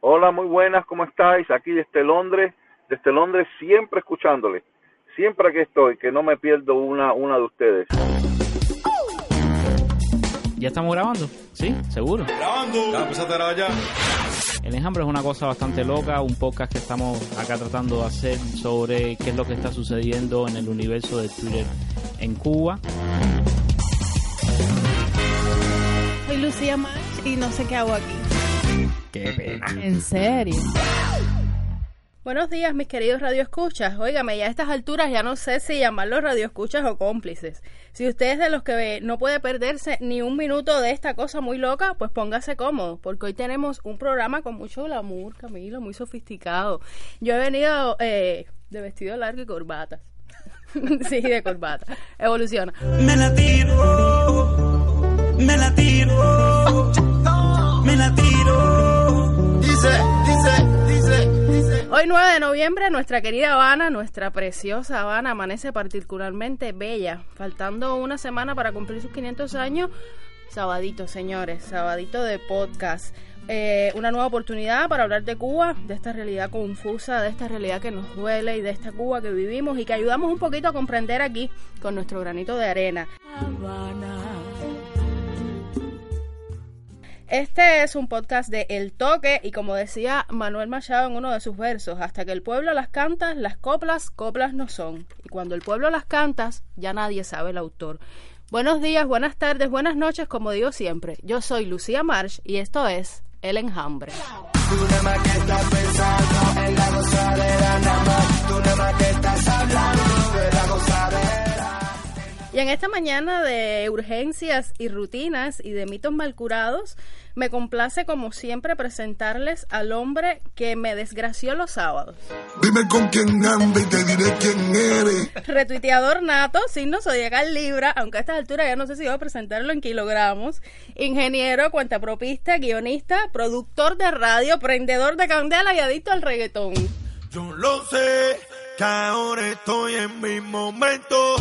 Hola, muy buenas, ¿cómo estáis? Aquí desde Londres, desde Londres siempre escuchándole. Siempre aquí estoy, que no me pierdo una, una de ustedes. ¿Ya estamos grabando? ¿Sí? ¿Seguro? Grabando. Ya empezaste a grabar ya. El enjambre es una cosa bastante loca, un podcast que estamos acá tratando de hacer sobre qué es lo que está sucediendo en el universo de Twitter en Cuba. Soy Lucía Mach y no sé qué hago aquí. Qué pena. ¿En serio? Buenos días, mis queridos radioescuchas. Óigame, ya a estas alturas ya no sé si llamarlos radioescuchas o cómplices. Si usted es de los que no puede perderse ni un minuto de esta cosa muy loca, pues póngase cómodo, porque hoy tenemos un programa con mucho glamour, Camilo, muy sofisticado. Yo he venido eh, de vestido largo y corbata. sí, de corbata. Evoluciona. Me la tiro, me la tiro, me la tiro. Dice, dice, dice, dice. Hoy 9 de noviembre nuestra querida Habana, nuestra preciosa Habana, amanece particularmente bella, faltando una semana para cumplir sus 500 años. Sabadito, señores, sabadito de podcast. Eh, una nueva oportunidad para hablar de Cuba, de esta realidad confusa, de esta realidad que nos duele y de esta Cuba que vivimos y que ayudamos un poquito a comprender aquí con nuestro granito de arena. Este es un podcast de El Toque y como decía Manuel Machado en uno de sus versos, hasta que el pueblo las canta, las coplas, coplas no son. Y cuando el pueblo las cantas, ya nadie sabe el autor. Buenos días, buenas tardes, buenas noches, como digo siempre. Yo soy Lucía Marsh y esto es El Enjambre. Tú más que estás pensando en la. Tú más que estás hablando. Y en esta mañana de urgencias y rutinas y de mitos mal curados, me complace como siempre presentarles al hombre que me desgració los sábados. Dime con quién anda y te diré quién eres. Retuiteador nato, signo zodiacal Libra, aunque a esta altura ya no sé si voy a presentarlo en kilogramos. Ingeniero, cuentapropista, guionista, productor de radio, prendedor de candela y adicto al reggaetón. Yo lo sé, que ahora estoy en mi momento.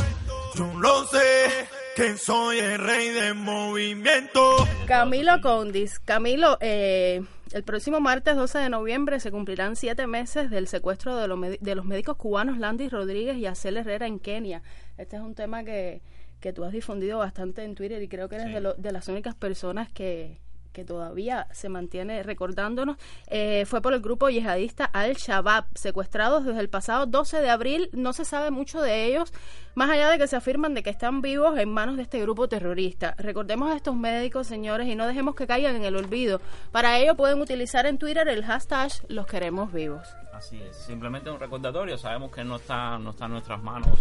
Yo lo sé, que soy el rey del movimiento. Camilo Condis. Camilo, eh, el próximo martes 12 de noviembre se cumplirán siete meses del secuestro de, los de los médicos cubanos Landis Rodríguez y Acel Herrera en Kenia. Este es un tema que, que tú has difundido bastante en Twitter y creo que eres Sí. de, lo- de las únicas personas que, que todavía se mantiene recordándonos. Eh, fue por el grupo yihadista Al-Shabaab, secuestrados desde el pasado 12 de abril. No se sabe mucho de ellos, más allá de que se afirman de que están vivos en manos de este grupo terrorista. Recordemos a estos médicos, señores, y no dejemos que caigan en el olvido. Para ello pueden utilizar en Twitter el hashtag Los queremos vivos. Así es, simplemente un recordatorio. Sabemos que no está, no está en nuestras manos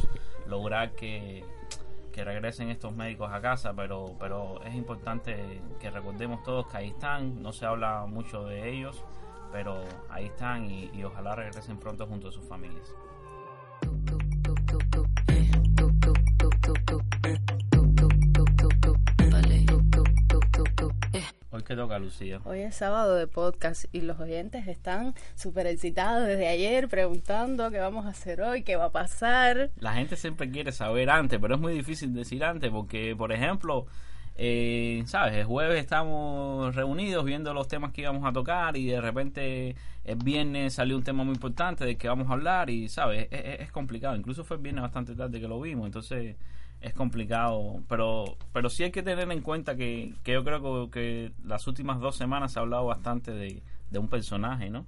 lograr que, que regresen estos médicos a casa, pero, pero es importante que recordemos todos que ahí están. No se habla mucho de ellos, pero ahí están y, y ojalá regresen pronto junto a sus familias. Hoy que toca, Lucía. Hoy es sábado de podcast y los oyentes están súper excitados desde ayer preguntando qué vamos a hacer hoy, qué va a pasar. La gente siempre quiere saber antes, pero es muy difícil decir antes porque, por ejemplo, eh, ¿sabes? El jueves estamos reunidos viendo los temas que íbamos a tocar y de repente el viernes salió un tema muy importante del que vamos a hablar y, ¿sabes? Es, es- es complicado. Incluso fue el viernes bastante tarde que lo vimos, entonces es complicado. Pero pero sí hay que tener en cuenta que, que yo creo que, que las últimas dos semanas se ha hablado bastante de, de un personaje, ¿no?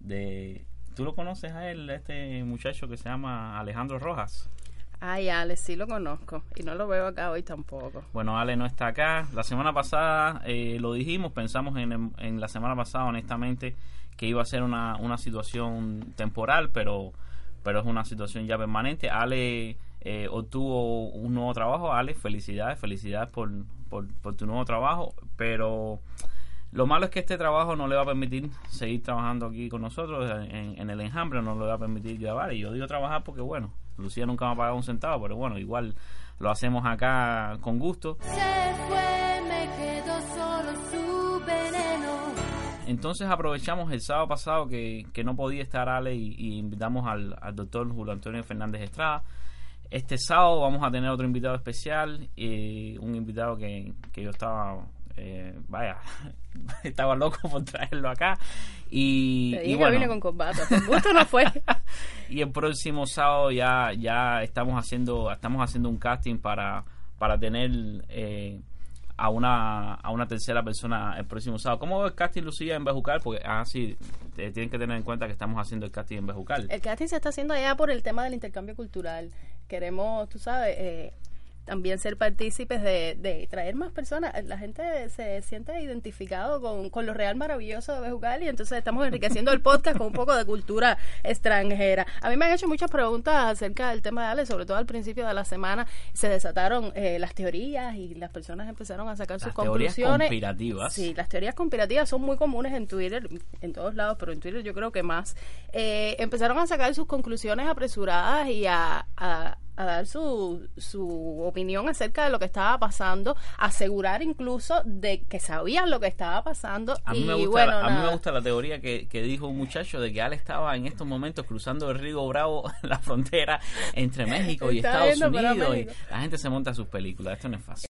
De... ¿Tú lo conoces a él, este muchacho que se llama Alejandro Rojas? Ay, Alex, sí lo conozco y no lo veo acá hoy tampoco. Bueno, Ale no está acá. La semana pasada eh, lo dijimos, pensamos en, en la semana pasada, honestamente, que iba a ser una, una situación temporal, pero, pero es una situación ya permanente. Ale eh, obtuvo un nuevo trabajo. Ale, felicidades, felicidades por, por, por tu nuevo trabajo, pero lo malo es que este trabajo no le va a permitir seguir trabajando aquí con nosotros en, en el enjambre, no le va a permitir grabar. Y yo digo trabajar porque, bueno, Lucía nunca me ha pagado un centavo, pero bueno, igual lo hacemos acá con gusto. Se fue, me quedó solo su veneno. Entonces aprovechamos el sábado pasado que, que no podía estar Ale y, y invitamos al, al doctor Julio Antonio Fernández Estrada. Este sábado vamos a tener otro invitado especial, eh, un invitado que, que yo estaba eh, vaya, estaba loco por traerlo acá. Y, Te y bueno, vine con corbata. Por gusto no fue. y el próximo sábado ya ya estamos haciendo estamos haciendo un casting para para tener eh, a una a una tercera persona el próximo sábado. ¿Cómo va el casting Lucía en Bejucal? Porque ah sí, te- tienen que tener en cuenta que estamos haciendo el casting en Bejucal. El casting se está haciendo allá por el tema del intercambio cultural. Queremos, tú sabes, eh, también ser partícipes de, de traer más personas. La gente se siente identificado con, con lo real maravilloso de Bejucal y entonces estamos enriqueciendo el podcast con un poco de cultura extranjera. A mí me han hecho muchas preguntas acerca del tema de Ale, sobre todo al principio de la semana se desataron eh, las teorías y las personas empezaron a sacar sus teorías conclusiones. conspirativas. Sí, las teorías conspirativas son muy comunes en Twitter, en todos lados, pero en Twitter yo creo que más. Eh, empezaron a sacar sus conclusiones apresuradas y a, a- a dar su, su opinión acerca de lo que estaba pasando, asegurar incluso de que sabían lo que estaba pasando. A mí, y me gusta, bueno, la, a mí me gusta la teoría que, que dijo un muchacho de que Ale estaba en estos momentos cruzando el río Bravo, la frontera entre México y Estados Unidos. Y la gente se monta sus películas. Esto no es fácil.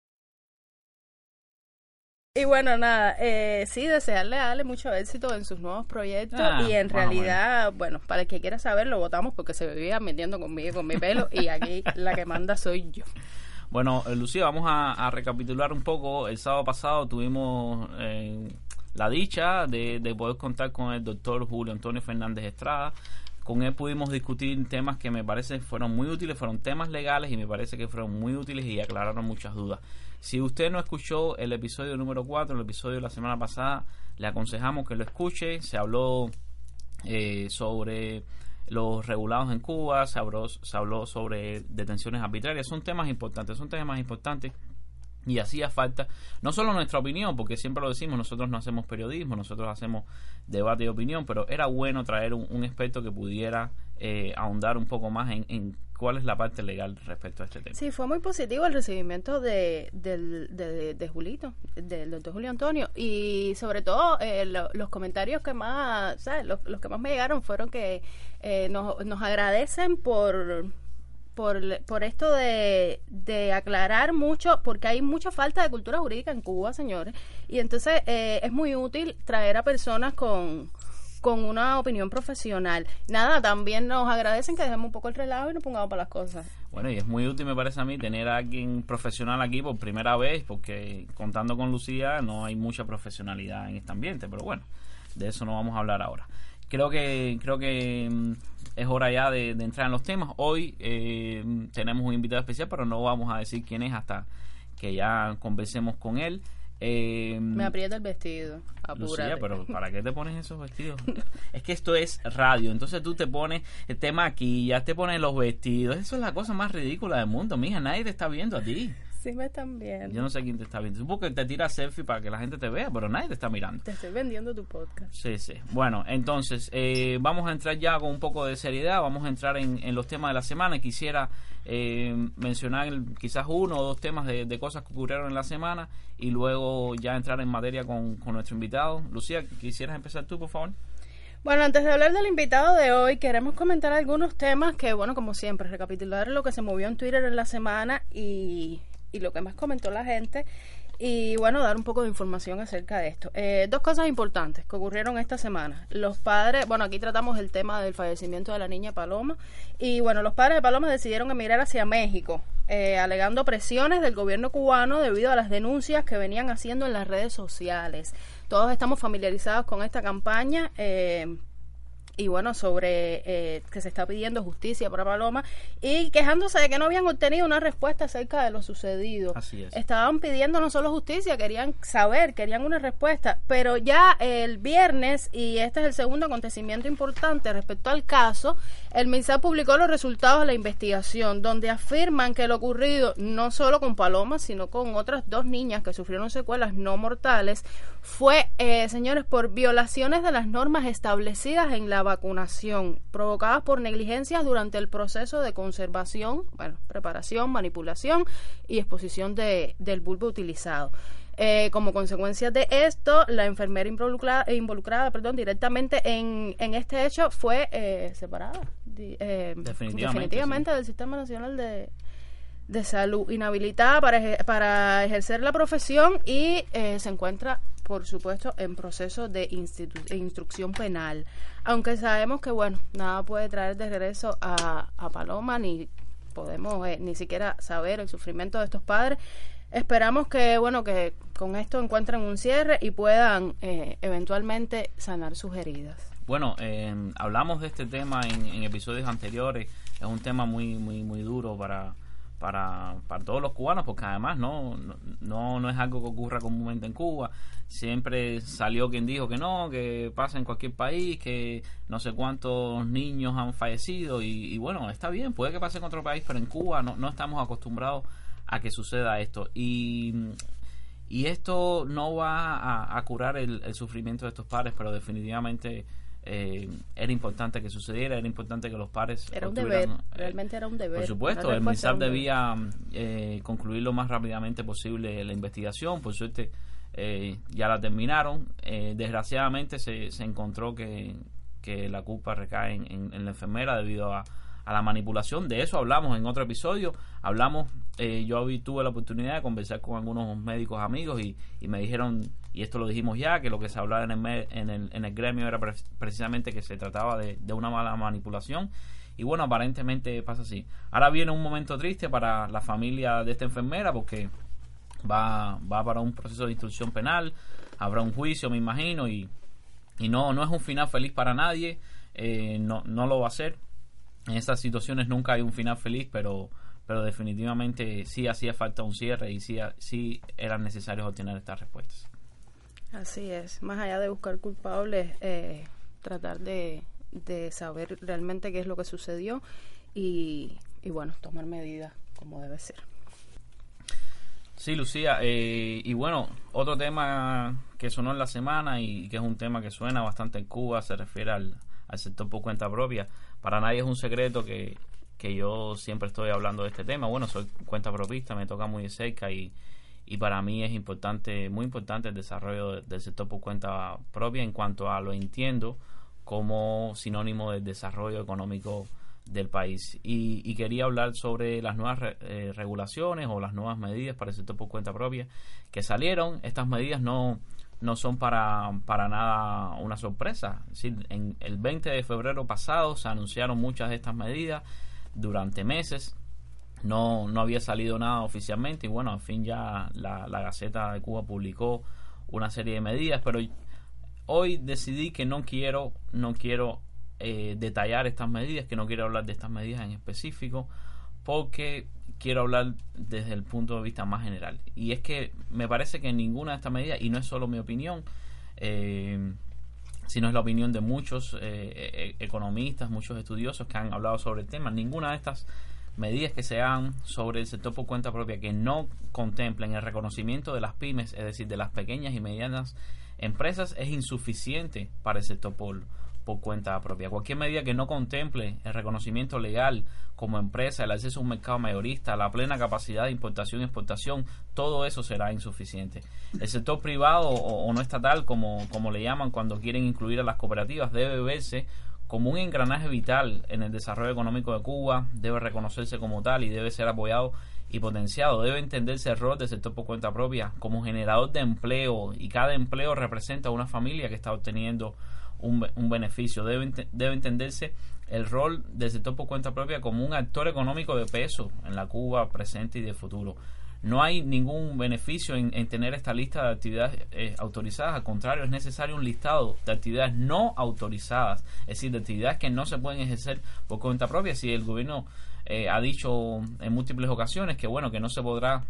Y bueno, nada, eh, sí, desearle a Ale mucho éxito en sus nuevos proyectos Ah, y en realidad, bueno, para el que quiera saber, lo votamos porque se vivía metiendo conmigo con mi pelo y aquí la que manda soy yo. Bueno, eh, Lucía, vamos a, a recapitular un poco. El sábado pasado tuvimos eh, la dicha de, de poder contar con el doctor Julio Antonio Fernández Estrada. Con él pudimos discutir temas que me parece fueron muy útiles, fueron temas legales y me parece que fueron muy útiles y aclararon muchas dudas. Si usted no escuchó el episodio número 4, el episodio de la semana pasada, le aconsejamos que lo escuche. Se habló eh, sobre los regulados en Cuba, se habló, se habló sobre detenciones arbitrarias. Son temas importantes, son temas importantes y hacía falta no solo nuestra opinión, porque siempre lo decimos, nosotros no hacemos periodismo, nosotros hacemos debate y opinión, pero era bueno traer un, experto que pudiera eh, ahondar un poco más en, en cuál es la parte legal respecto a este tema. Sí, fue muy positivo el recibimiento de, del, de, de Julito, del doctor Julio Antonio, y sobre todo eh, lo- los comentarios que más, ¿sabes? Los, los que más me llegaron fueron que eh, nos, nos agradecen por por, por esto de, de aclarar mucho, porque hay mucha falta de cultura jurídica en Cuba, señores, y entonces eh, es muy útil traer a personas con, con una opinión profesional. Nada, también nos agradecen que dejemos un poco el relajo y nos pongamos para las cosas. Bueno, y es muy útil, me parece a mí, tener a alguien profesional aquí por primera vez, porque contando con Lucía no hay mucha profesionalidad en este ambiente, pero bueno, de eso no vamos a hablar ahora. Creo que creo que mm, es hora ya de, de entrar en los temas. Hoy eh, tenemos un invitado especial, pero no vamos a decir quién es hasta que ya conversemos con él. Eh, Me aprieta el vestido. Lucía, pero ¿para qué te pones esos vestidos? es que esto es radio, entonces tú te pones, te maquillas, te pones los vestidos. Eso es la cosa más ridícula del mundo, mija. Nadie te está viendo a ti. Sí me están viendo. Yo no sé quién te está viendo. Supongo que te tiras selfie para que la gente te vea, pero nadie te está mirando. Te estoy vendiendo tu podcast. Sí, sí. Bueno, entonces eh, vamos a entrar ya con un poco de seriedad, vamos a entrar en, en los temas de la semana. Quisiera eh, mencionar quizás uno o dos temas de, de cosas que ocurrieron en la semana y luego ya entrar en materia con, con nuestro invitado. Lucía, ¿quisieras empezar tú, por favor? Bueno, antes de hablar del invitado de hoy, queremos comentar algunos temas que, bueno, como siempre, recapitular lo que se movió en Twitter en la semana y, y lo que más comentó la gente. Y bueno, dar un poco de información acerca de esto. Eh, dos cosas importantes que ocurrieron esta semana. Los padres, bueno, aquí tratamos el tema del fallecimiento de la niña Paloma. Y bueno, los padres de Paloma decidieron emigrar hacia México, eh, alegando presiones del gobierno cubano debido a las denuncias que venían haciendo en las redes sociales. Todos estamos familiarizados con esta campaña. Eh, y bueno, sobre eh, que se está pidiendo justicia para Paloma y quejándose de que no habían obtenido una respuesta acerca de lo sucedido. Así es. Estaban pidiendo no solo justicia, querían saber, querían una respuesta, pero ya el viernes, y este es el segundo acontecimiento importante respecto al caso, el MINSA publicó los resultados de la investigación, donde afirman que lo ocurrido no solo con Paloma, sino con otras dos niñas que sufrieron secuelas no mortales, fue, eh, señores, por violaciones de las normas establecidas en la vacunación, provocadas por negligencias durante el proceso de conservación, bueno, preparación, manipulación y exposición de, del bulbo utilizado. Eh, como consecuencia de esto, la enfermera involucrada, involucrada perdón, directamente en, en este hecho fue eh, separada di- eh, Definitivamente, definitivamente del Sistema Nacional de, de salud, inhabilitada para, eje- para ejercer la profesión y eh, se encuentra, por supuesto, en proceso de instrucción penal. Aunque sabemos que, bueno, nada puede traer de regreso a, a Paloma, ni podemos eh, ni siquiera saber el sufrimiento de estos padres. Esperamos que, bueno, que con esto encuentren un cierre y puedan eh, eventualmente sanar sus heridas. Bueno, eh, hablamos de este tema en episodios anteriores. Es un tema muy, muy, muy duro para, para, para todos los cubanos, porque además no, no, no es algo que ocurra comúnmente en Cuba. Siempre salió quien dijo que no, que pasa en cualquier país, que no sé cuántos niños han fallecido. Y, y bueno, está bien, puede que pase en otro país, pero en Cuba no, no estamos acostumbrados a que suceda esto. Y y esto no va a, curar el sufrimiento de estos padres, pero definitivamente eh, era importante que sucediera, era importante que los padres... Era un deber, eh, realmente era un deber. por supuesto, el MISAP debía eh, concluir lo más rápidamente posible la investigación. Por suerte, eh, ya la terminaron. Eh, desgraciadamente, se, se encontró que, que la culpa recae en, en- en la enfermera debido a, a la manipulación. De eso hablamos en otro episodio. Hablamos, eh, yo tuve la oportunidad de conversar con algunos médicos amigos y, y me dijeron, y esto lo dijimos ya, que lo que se hablaba en el, en el, en el gremio era pre- precisamente que se trataba de, de una mala manipulación. Y bueno, aparentemente pasa así. Ahora viene un momento triste para la familia de esta enfermera porque va, va para un proceso de instrucción penal, habrá un juicio, me imagino, y, y no, no es un final feliz para nadie, eh, no, no lo va a ser. En estas situaciones nunca hay un final feliz, pero, pero definitivamente sí hacía falta un cierre y sí, sí eran necesarios obtener estas respuestas. Así es, más allá de buscar culpables, eh, tratar de, de saber realmente qué es lo que sucedió y, y bueno, tomar medidas como debe ser. Sí, Lucía, eh, y bueno, otro tema que sonó en la semana y que es un tema que suena bastante en Cuba, se refiere al, al sector por cuenta propia. Para nadie es un secreto que, que yo siempre estoy hablando de este tema. Bueno, soy cuenta propista, me toca muy de cerca y, y para mí es importante, muy importante el desarrollo de- del sector por cuenta propia en cuanto a lo entiendo como sinónimo del desarrollo económico del país. Y, y quería hablar sobre las nuevas eh, regulaciones o las nuevas medidas para el sector por cuenta propia que salieron. Estas medidas no, no son para, para nada una sorpresa. Es decir, en el 20 de febrero pasado se anunciaron muchas de estas medidas durante meses no, no había salido nada oficialmente y bueno, al fin ya la, la Gaceta de Cuba publicó una serie de medidas, pero hoy decidí que no quiero, no quiero eh, detallar estas medidas, que no quiero hablar de estas medidas en específico, porque quiero hablar desde el punto de vista más general. Y es que me parece que ninguna de estas medidas, y no es solo mi opinión, eh, sino es la opinión de muchos eh, e- economistas, muchos estudiosos que han hablado sobre el tema, ninguna de estas medidas que se hagan sobre el sector por cuenta propia que no contemplen el reconocimiento de las pymes, es decir, de las pequeñas y medianas empresas, es insuficiente para el sector por, por cuenta propia. Cualquier medida que no contemple el reconocimiento legal como empresa, el acceso a un mercado mayorista, la plena capacidad de importación y exportación, todo eso será insuficiente. El sector privado o, o no estatal, como, como le llaman cuando quieren incluir a las cooperativas, debe verse como un engranaje vital en el desarrollo económico de Cuba, debe reconocerse como tal y debe ser apoyado y potenciado. Debe entenderse el rol del sector por cuenta propia como generador de empleo y cada empleo representa una familia que está obteniendo un, un beneficio. Debe, debe entenderse el rol del sector por cuenta propia como un actor económico de peso en la Cuba presente y de futuro. No hay ningún beneficio en, en tener esta lista de actividades eh, autorizadas, al contrario, es necesario un listado de actividades no autorizadas, es decir, de actividades que no se pueden ejercer por cuenta propia. Si el gobierno eh, ha dicho en múltiples ocasiones que bueno, que no se podrá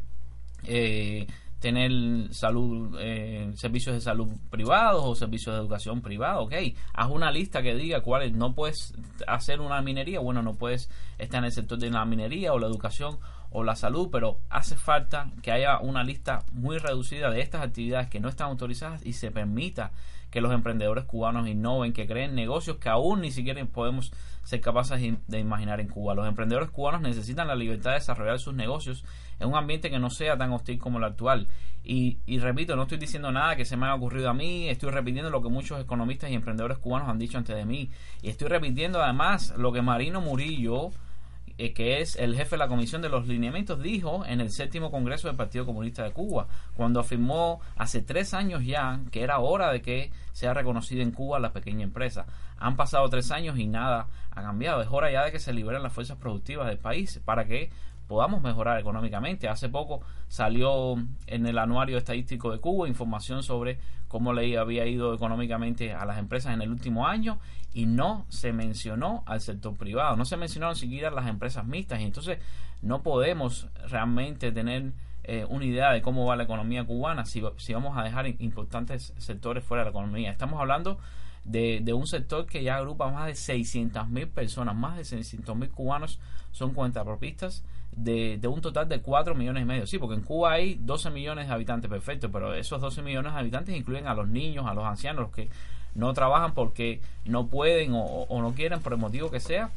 eh, tener salud, eh, servicios de salud privados o servicios de educación privada, ok, haz una lista que diga cuáles no puedes hacer una minería, bueno, no puedes estar en el sector de la minería o la educación o la salud, pero hace falta que haya una lista muy reducida de estas actividades que no están autorizadas y se permita que los emprendedores cubanos innoven, que creen negocios que aún ni siquiera podemos ser capaces de- imaginar en Cuba. Los emprendedores cubanos necesitan la libertad de desarrollar sus negocios en un ambiente que no sea tan hostil como el actual. Y, y repito, no estoy diciendo nada que se me haya ocurrido a mí, estoy repitiendo lo que muchos economistas y emprendedores cubanos han dicho antes de mí. Y estoy repitiendo además lo que Marino Murillo eh, que es el jefe de la Comisión de los Lineamientos, dijo en el séptimo Congreso del Partido Comunista de Cuba, cuando afirmó hace tres años ya que era hora de que sea reconocida en Cuba la pequeña empresa. Han pasado tres años y nada ha cambiado. Es hora ya de que se liberen las fuerzas productivas del país para que podamos mejorar económicamente. Hace poco salió en el anuario estadístico de Cuba información sobre cómo le había ido económicamente a las empresas en el último año y no se mencionó al sector privado, no se mencionaron siquiera las empresas mixtas y entonces no podemos realmente tener eh, una idea de cómo va la economía cubana si, si vamos a dejar importantes sectores fuera de la economía. Estamos hablando de, de un sector que ya agrupa más de 600 mil personas, más de 600 mil cubanos son cuentapropistas de, de un total de 4 millones y medio. Sí, porque en Cuba hay 12 millones de habitantes, perfecto, pero esos 12 millones de habitantes incluyen a los niños, a los ancianos, los que no trabajan porque no pueden o, o no quieren por el motivo que sea.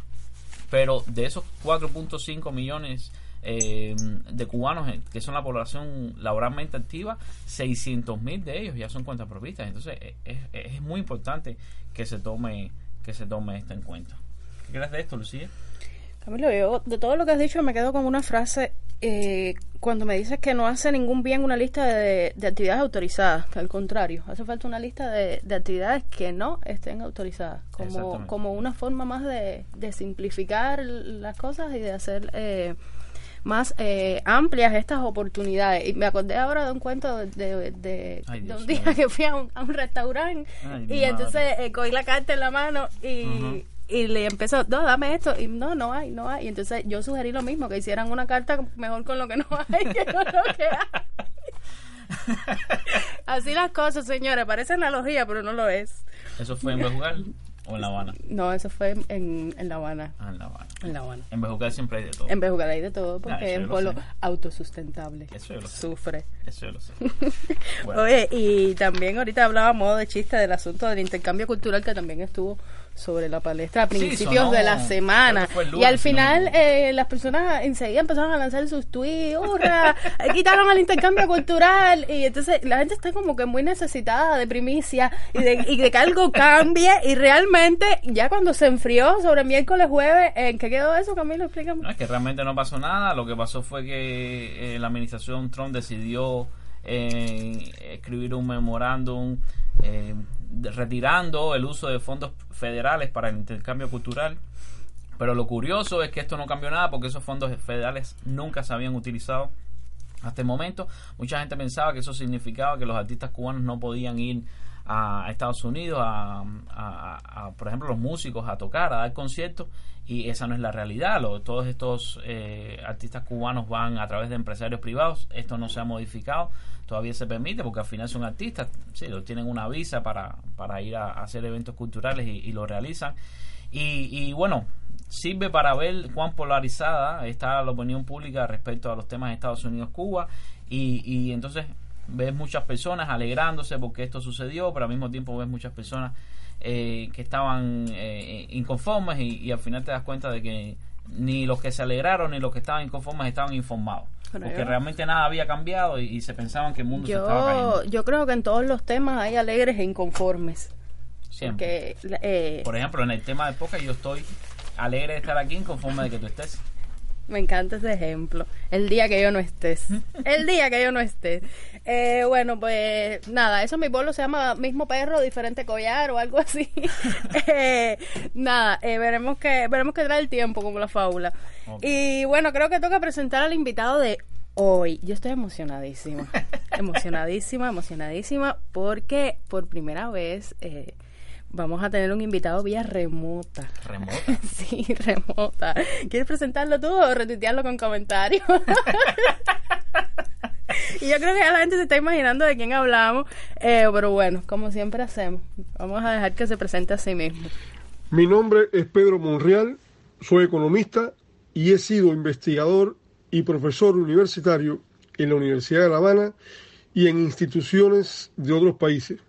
Pero de esos 4.5 millones eh, de cubanos eh, que son la población laboralmente activa, 600 mil de ellos ya son cuentapropistas. Entonces eh, es, es, muy importante que se tome que se tome esto en cuenta. ¿Qué crees de esto, Lucía? Camilo, yo de todo lo que has dicho me quedo con una frase eh, cuando me dices que no hace ningún bien una lista de, de actividades autorizadas, que al contrario, hace falta una lista de, de actividades que no estén autorizadas, como, como una forma más de, de, simplificar las cosas y de hacer eh, más eh, amplias estas oportunidades. Y me acordé ahora de un cuento de, de, Ay, Dios un día que fui a un, a un restaurante Ay, y entonces eh, cogí la carta en la mano y, y le empezó, no, dame esto, y no, no hay, no hay. Y entonces yo sugerí lo mismo, que hicieran una carta mejor con lo que no hay que con lo que hay. Así las cosas, señores, parece analogía, pero no lo es. ¿Eso fue en Bejucal o en La Habana? No, eso fue en, en La Habana. Ah, en La Habana. En La Habana. En Bejucal siempre hay de todo. En Bejucal hay de todo, porque es un lo pueblo autosustentable. Eso yo lo sé. Sufre. Eso yo lo sé. Bueno. Oye, y también ahorita hablaba a modo de chiste del asunto del intercambio cultural que también estuvo sobre la palestra a Sí, principios sonó. de la semana. Y al no final eh, las personas enseguida empezaron a lanzar sus tweets, ¡hurra! Eh, Quitaron el intercambio cultural. Y entonces la gente está como que muy necesitada de primicia y de, y de que algo cambie. Y realmente ya cuando se enfrió sobre miércoles, jueves, ¿en qué quedó eso, Camilo? Explícame. No, es que realmente no pasó nada. Lo que pasó fue que eh, la administración Trump decidió eh, escribir un memorándum eh, retirando el uso de fondos federales para el intercambio cultural. Pero lo curioso es que esto no cambió nada porque esos fondos federales nunca se habían utilizado hasta el momento. Mucha gente pensaba que eso significaba que los artistas cubanos no podían ir a Estados Unidos, a, por ejemplo, los músicos a tocar, a dar conciertos, y esa no es la realidad. Lo- todos estos eh, artistas cubanos van a través de empresarios privados. Esto no se ha modificado, todavía se permite porque al final son artistas, sí, tienen una visa para, para ir a, a hacer eventos culturales y, y lo realizan. Y, y bueno, sirve para ver cuán polarizada está la opinión pública respecto a los temas de Estados Unidos-Cuba y, y entonces ves muchas personas alegrándose porque esto sucedió, pero al mismo tiempo ves muchas personas eh, que estaban eh, inconformes y, y al final te das cuenta de que ni los que se alegraron ni los que estaban inconformes estaban informados. Porque realmente nada había cambiado y, y se pensaban que el mundo se estaba cayendo. Yo, creo que en todos los temas hay alegres e inconformes. Siempre. Porque, eh, Por ejemplo, en el tema de poca yo estoy alegre de estar aquí, inconforme de que tú estés. Me encanta ese ejemplo. El día que yo no estés. El día que yo no esté. Eh, bueno, pues nada, eso en mi pueblo se llama mismo perro, diferente collar o algo así. Eh, nada, eh, veremos que veremos que trae el tiempo como la fábula. Y bueno, creo que toca presentar al invitado de hoy. Yo estoy emocionadísima. emocionadísima, emocionadísima porque por primera vez eh, vamos a tener un invitado vía remota. Remota. Sí, remota. ¿Quieres presentarlo tú o retuitearlo con comentarios? y yo creo que ya la gente se está imaginando de quién hablamos, eh, pero bueno, como siempre hacemos, vamos a dejar que se presente a sí mismo. Mi nombre es Pedro Monreal, soy economista y he sido investigador y profesor universitario en la Universidad de La Habana y en instituciones de otros países.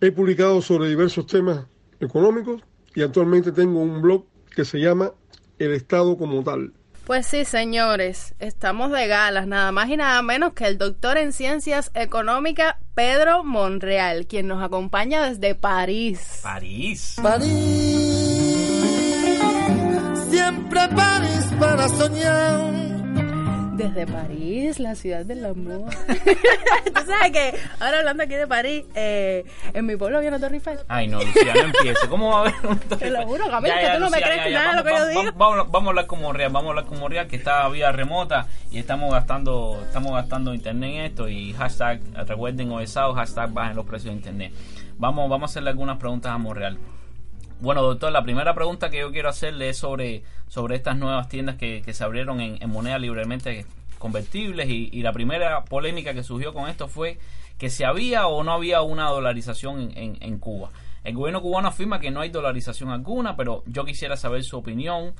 He publicado sobre diversos temas económicos y actualmente tengo un blog que se llama El Estado como tal. Pues sí, señores, estamos de galas, nada más y nada menos que el doctor en ciencias económicas Pedro Monreal, quien nos acompaña desde París. París. París, siempre París para soñar. Desde París, la ciudad del amor. Tú sabes que, ahora hablando aquí de París, eh, en mi pueblo había una Torre Eiffel. Ay, no, Lucía, no empiece. ¿Cómo va a haber un Te lo juro, Camilo, que tú no me crees ya, ya, nada de lo que yo vamos, digo. vamos, Vamos, vamos a hablar como real, vamos a hablar como real, que está vía remota y estamos gastando estamos gastando internet en esto y hashtag, recuerden OESAO, hashtag bajen los precios de internet. Vamos, vamos a hacerle algunas preguntas a Monreal. Bueno, doctor, la primera pregunta que yo quiero hacerle es sobre, sobre estas nuevas tiendas que, que se abrieron en, en moneda libremente convertibles y, la primera polémica que surgió con esto fue que si había o no había una dolarización en, en- en Cuba. El gobierno cubano afirma que no hay dolarización alguna, pero yo quisiera saber su opinión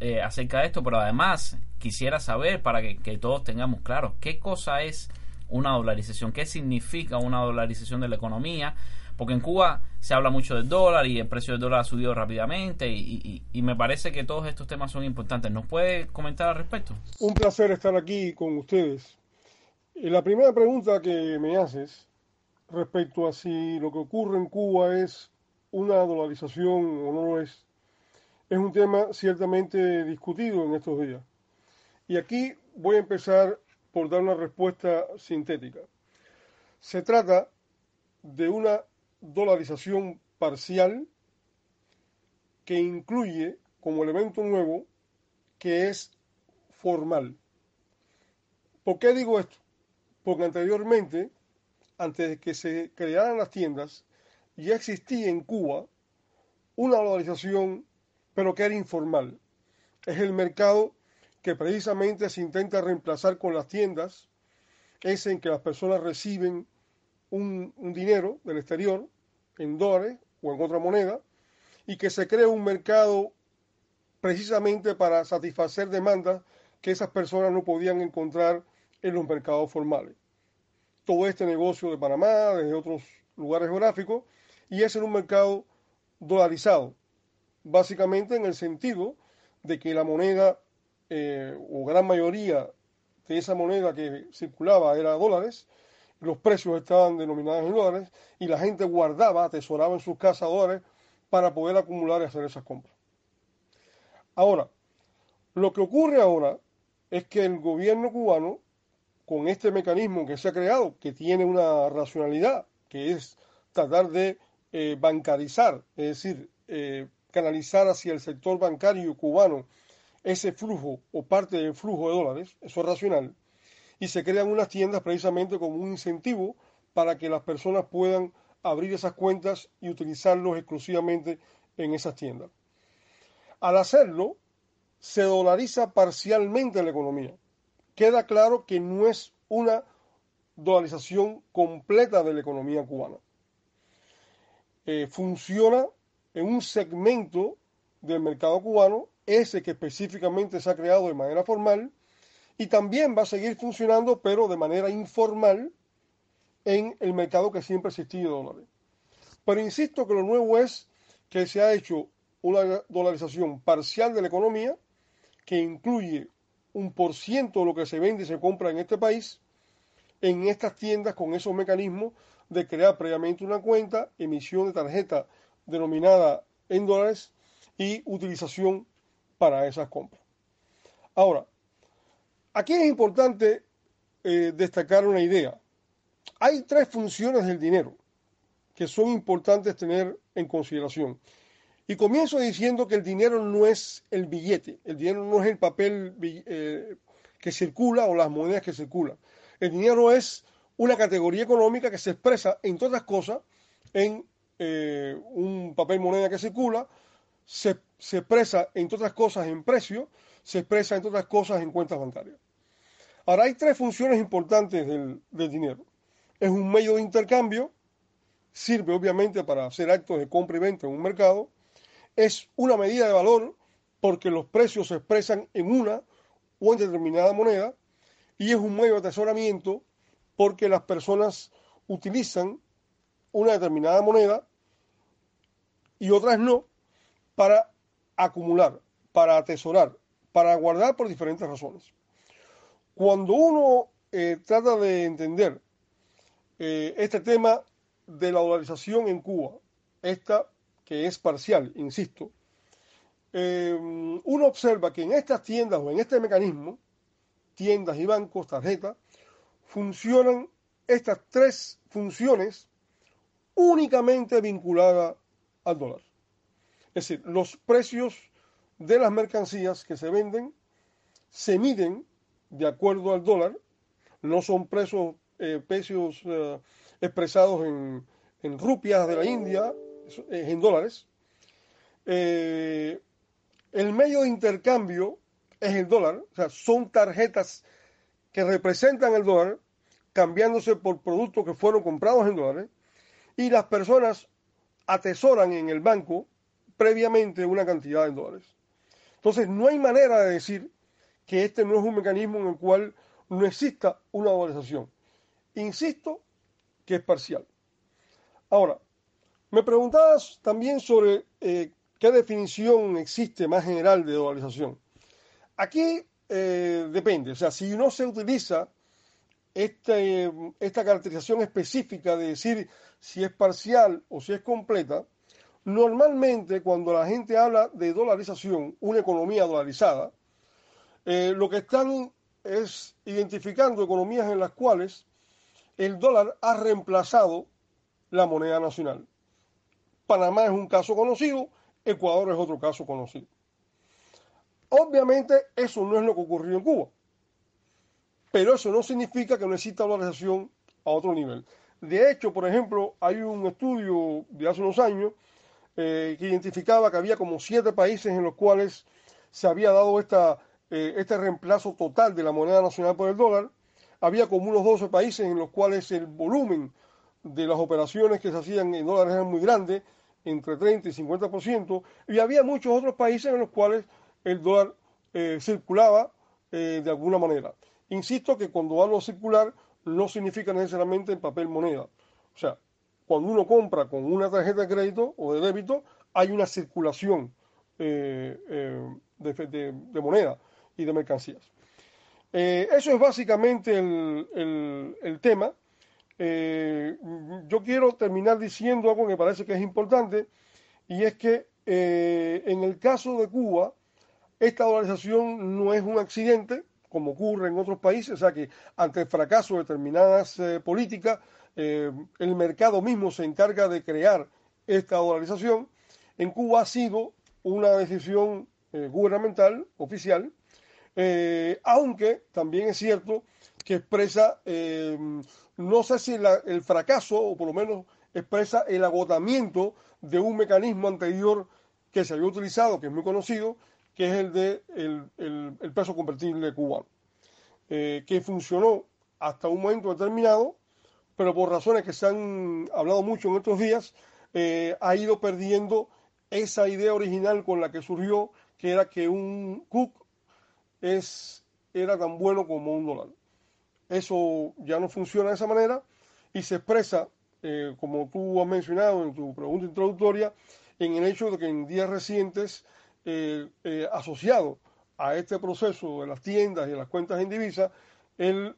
eh, acerca de esto, pero además quisiera saber para que, que todos tengamos claro qué cosa es una dolarización, qué significa una dolarización de la economía, porque en Cuba se habla mucho del dólar y el precio del dólar ha subido rápidamente y, me parece que todos estos temas son importantes. ¿Nos puede comentar al respecto? Un placer estar aquí con ustedes. Eh, La primera pregunta que me haces respecto a si lo que ocurre en Cuba es una dolarización o no lo es, es un tema ciertamente discutido en estos días. Y aquí voy a empezar por dar una respuesta sintética. Se trata de una dolarización parcial que incluye como elemento nuevo que es formal. ¿Por qué digo esto? Porque anteriormente, antes de que se crearan las tiendas, ya existía en Cuba una dolarización, pero que era informal. Es el mercado que precisamente se intenta reemplazar con las tiendas, es en que las personas reciben un, un dinero del exterior en dólares o en otra moneda y que se crea un mercado precisamente para satisfacer demandas que esas personas no podían encontrar en los mercados formales. Todo este negocio de Panamá, desde otros lugares geográficos, y es en un mercado dolarizado, básicamente en el sentido de que la moneda, eh, o gran mayoría de esa moneda que circulaba era dólares, los precios estaban denominados en dólares, y la gente guardaba, atesoraba en sus casas dólares para poder acumular y hacer esas compras. Ahora, lo que ocurre ahora es que el gobierno cubano, con este mecanismo que se ha creado, que tiene una racionalidad, que es tratar de eh, bancarizar, es decir, eh, canalizar hacia el sector bancario cubano ese flujo o parte del flujo de dólares, eso es racional, y se crean unas tiendas precisamente como un incentivo para que las personas puedan abrir esas cuentas y utilizarlos exclusivamente en esas tiendas. Al hacerlo, se dolariza parcialmente la economía. Queda claro que no es una dolarización completa de la economía cubana. Eh, funciona en un segmento del mercado cubano, ese que específicamente se ha creado de manera formal, y también va a seguir funcionando, pero de manera informal, en el mercado que siempre ha existido de dólares. Pero insisto que lo nuevo es que se ha hecho una dolarización parcial de la economía, que incluye un por ciento de lo que se vende y se compra en este país, en estas tiendas con esos mecanismos de crear previamente una cuenta, emisión de tarjeta denominada en dólares y utilización para esas compras. Ahora, aquí es importante eh, destacar una idea. Hay tres funciones del dinero que son importantes tener en consideración. Y comienzo diciendo que el dinero no es el billete, el dinero no es el papel eh, que circula o las monedas que circulan. El dinero es una categoría económica que se expresa, entre otras cosas, en eh, un papel moneda que circula, se, se, expresa, entre otras cosas, en precio, se expresa, entre otras cosas, en cuentas bancarias. Ahora, hay tres funciones importantes del, del dinero. Es un medio de intercambio, sirve obviamente para hacer actos de compra y venta en un mercado, es una medida de valor porque los precios se expresan en una o en determinada moneda y es un medio de atesoramiento porque las personas utilizan una determinada moneda y otras no para acumular, para atesorar, para guardar por diferentes razones. Cuando uno eh, trata de entender eh, este tema de la dolarización en Cuba, esta que es parcial, insisto, eh, uno observa que en estas tiendas o en este mecanismo, tiendas y bancos, tarjetas, funcionan estas tres funciones únicamente vinculadas al dólar. Es decir, los precios de las mercancías que se venden se miden de acuerdo al dólar, no son precios, eh, precios eh, expresados en, en, rupias de la India, en dólares. Eh, el medio de intercambio es el dólar, o sea, son tarjetas que representan el dólar cambiándose por productos que fueron comprados en dólares y las personas atesoran en el banco previamente una cantidad de dólares. Entonces, no hay manera de decir que este no es un mecanismo en el cual no exista una dolarización. Insisto que es parcial. Ahora, me preguntabas también sobre eh, qué definición existe más general de dolarización. Aquí eh, depende, o sea, si no se utiliza este, esta caracterización específica de decir si es parcial o si es completa, normalmente cuando la gente habla de dolarización, una economía dolarizada, eh, lo que están es identificando economías en las cuales el dólar ha reemplazado la moneda nacional. Panamá es un caso conocido, Ecuador es otro caso conocido. Obviamente eso no es lo que ocurrió en Cuba, pero eso no significa que no exista dolarización a otro nivel. De hecho, por ejemplo, hay un estudio de hace unos años eh, que identificaba que había como siete países en los cuales se había dado esta eh, este reemplazo total de la moneda nacional por el dólar. Había como unos 12 países en los cuales el volumen de las operaciones que se hacían en dólares era muy grande, entre 30 y 50%, y había muchos otros países en los cuales el dólar eh, circulaba eh, de alguna manera. Insisto que cuando hablo circular no significa necesariamente en papel moneda. O sea, cuando uno compra con una tarjeta de crédito o de débito, hay una circulación de, moneda y de mercancías. Eh, eso es básicamente el, tema. Eh, yo quiero terminar diciendo algo que me parece que es importante, y es que eh, en el caso de Cuba, esta dolarización no es un accidente, como ocurre en otros países, o sea que ante el fracaso de determinadas políticas, el mercado mismo se encarga de crear esta dolarización. En Cuba ha sido una decisión gubernamental, oficial, eh, aunque también es cierto que expresa, eh, no sé si el fracaso, o por lo menos expresa el agotamiento de un mecanismo anterior que se había utilizado, que es muy conocido, que es el de el, peso convertible cubano, eh, que funcionó hasta un momento determinado, pero por razones que se han hablado mucho en estos días, ha ido perdiendo esa idea original con la que surgió, que era que un Cook es, era tan bueno como un dólar. Eso ya no funciona de esa manera y se expresa, eh, como tú has mencionado en tu pregunta introductoria, en el hecho de que en días recientes, eh, eh, asociado a este proceso de las tiendas y de las cuentas en divisa, el,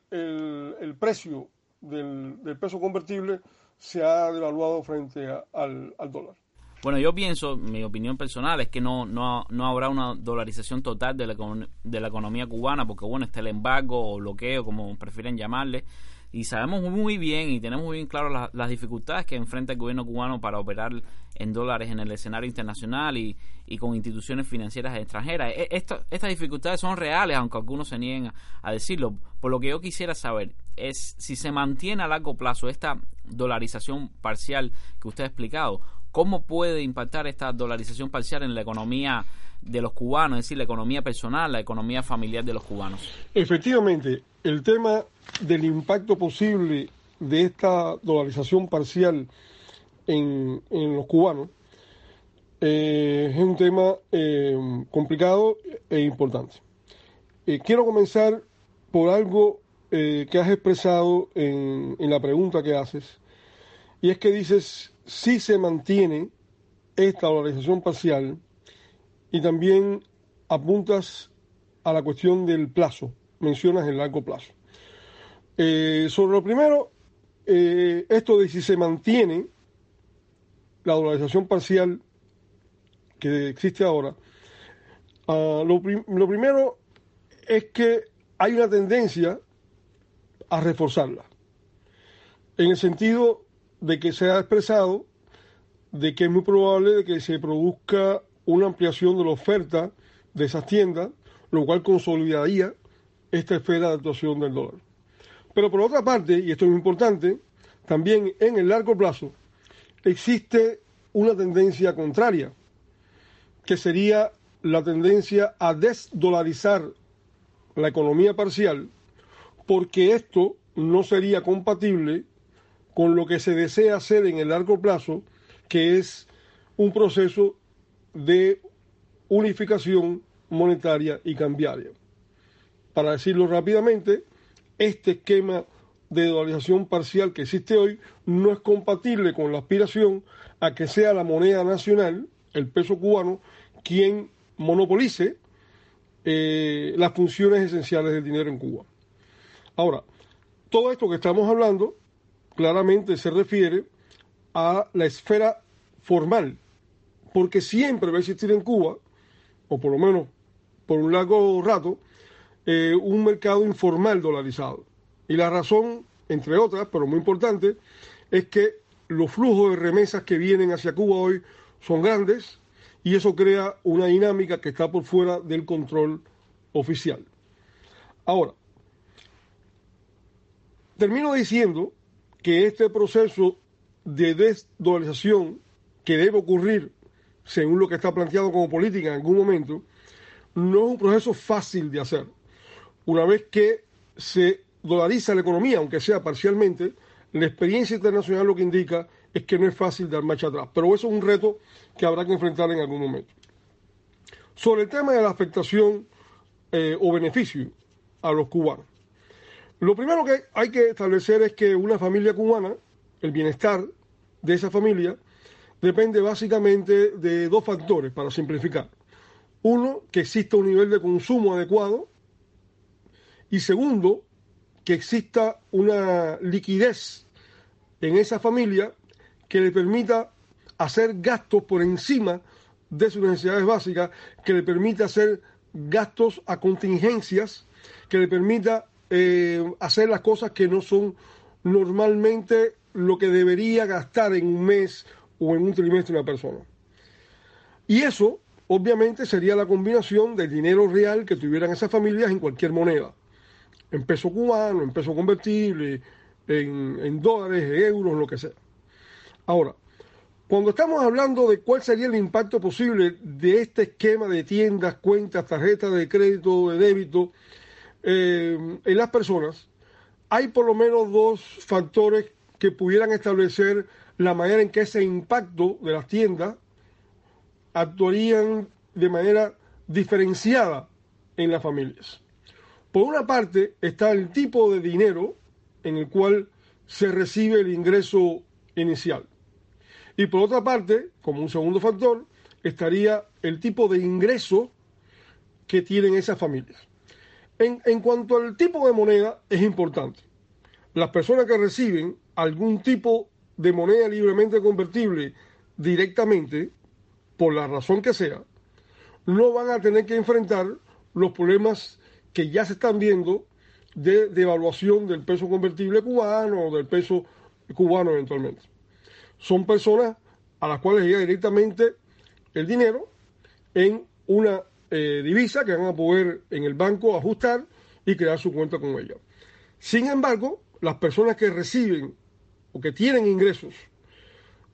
precio del, peso convertible se ha devaluado frente al dólar. Bueno, yo pienso, mi opinión personal es que no, no, no habrá una dolarización total de la, de la economía cubana, porque bueno, está el embargo o bloqueo, como prefieren llamarle, y sabemos muy bien y tenemos muy bien claro las dificultades que enfrenta el gobierno cubano para operar en dólares en el escenario internacional y, con instituciones financieras extranjeras. E, estas dificultades son reales, aunque algunos se nieguen a, decirlo. Por lo que yo quisiera saber es si se mantiene a largo plazo esta dolarización parcial que usted ha explicado, ¿Cómo puede impactar esta dolarización parcial en la economía de los cubanos, es decir, la economía personal, la economía familiar de los cubanos? Efectivamente, el tema del impacto posible de esta dolarización parcial en, los cubanos eh, es un tema eh, complicado e importante. Eh, quiero comenzar por algo que has expresado en, en la pregunta que haces, y es que dices si se mantiene esta dolarización parcial y también apuntas a la cuestión del plazo, mencionas el largo plazo. Eh, sobre lo primero, eh, esto de si se mantiene la dolarización parcial que existe ahora, Ah, lo, lo primero es que hay una tendencia a reforzarla, en el sentido de que se ha expresado de que es muy probable de que se produzca una ampliación de la oferta de esas tiendas, lo cual consolidaría esta esfera de actuación del dólar. Pero por otra parte, y esto es muy importante, también en el largo plazo existe una tendencia contraria, que sería la tendencia a desdolarizar la economía parcial, porque esto no sería compatible con lo que se desea hacer en el largo plazo, que es un proceso de unificación monetaria y cambiaria. Para decirlo rápidamente, este esquema de dolarización parcial que existe hoy no es compatible con la aspiración a que sea la moneda nacional, el peso cubano, quien monopolice eh, las funciones esenciales del dinero en Cuba. Ahora, todo esto que estamos hablando claramente se refiere a la esfera formal, porque siempre va a existir en Cuba, o por lo menos por un largo rato, eh, un mercado informal dolarizado. Y la razón, entre otras, pero muy importante, es que los flujos de remesas que vienen hacia Cuba hoy son grandes y eso crea una dinámica que está por fuera del control oficial. Ahora, termino diciendo que este proceso de desdolarización que debe ocurrir, según lo que está planteado como política en algún momento, no es un proceso fácil de hacer. Una vez que se dolariza la economía, aunque sea parcialmente, la experiencia internacional lo que indica es que no es fácil dar marcha atrás. Pero eso es un reto que habrá que enfrentar en algún momento. Sobre el tema de la afectación eh, o beneficio a los cubanos. Lo primero que hay que establecer es que una familia cubana, el bienestar de esa familia, depende básicamente de dos factores, para simplificar. Uno, que exista un nivel de consumo adecuado. Y segundo, que exista una liquidez en esa familia que le permita hacer gastos por encima de sus necesidades básicas, que le permita hacer gastos a contingencias, que le permita eh, hacer las cosas que no son normalmente lo que debería gastar en un mes o en un trimestre una persona. Y eso, obviamente, sería la combinación del dinero real que tuvieran esas familias en cualquier moneda, en peso cubano, en peso convertible, en, en dólares, en euros, lo que sea. Ahora, cuando estamos hablando de cuál sería el impacto posible de este esquema de tiendas, cuentas, tarjetas de crédito, de débito, eh, en las personas, hay por lo menos dos factores que pudieran establecer la manera en que ese impacto de las tiendas actuarían de manera diferenciada en las familias. Por una parte está el tipo de dinero en el cual se recibe el ingreso inicial. Y por otra parte, como un segundo factor, estaría el tipo de ingreso que tienen esas familias. En, cuanto al tipo de moneda, es importante. Las personas que reciben algún tipo de moneda libremente convertible directamente, por la razón que sea, no van a tener que enfrentar los problemas que ya se están viendo de devaluación del peso convertible cubano o del peso cubano eventualmente. Son personas a las cuales llega directamente el dinero en una eh, divisa que van a poder en el banco ajustar y crear su cuenta con ella. Sin embargo, las personas que reciben o que tienen ingresos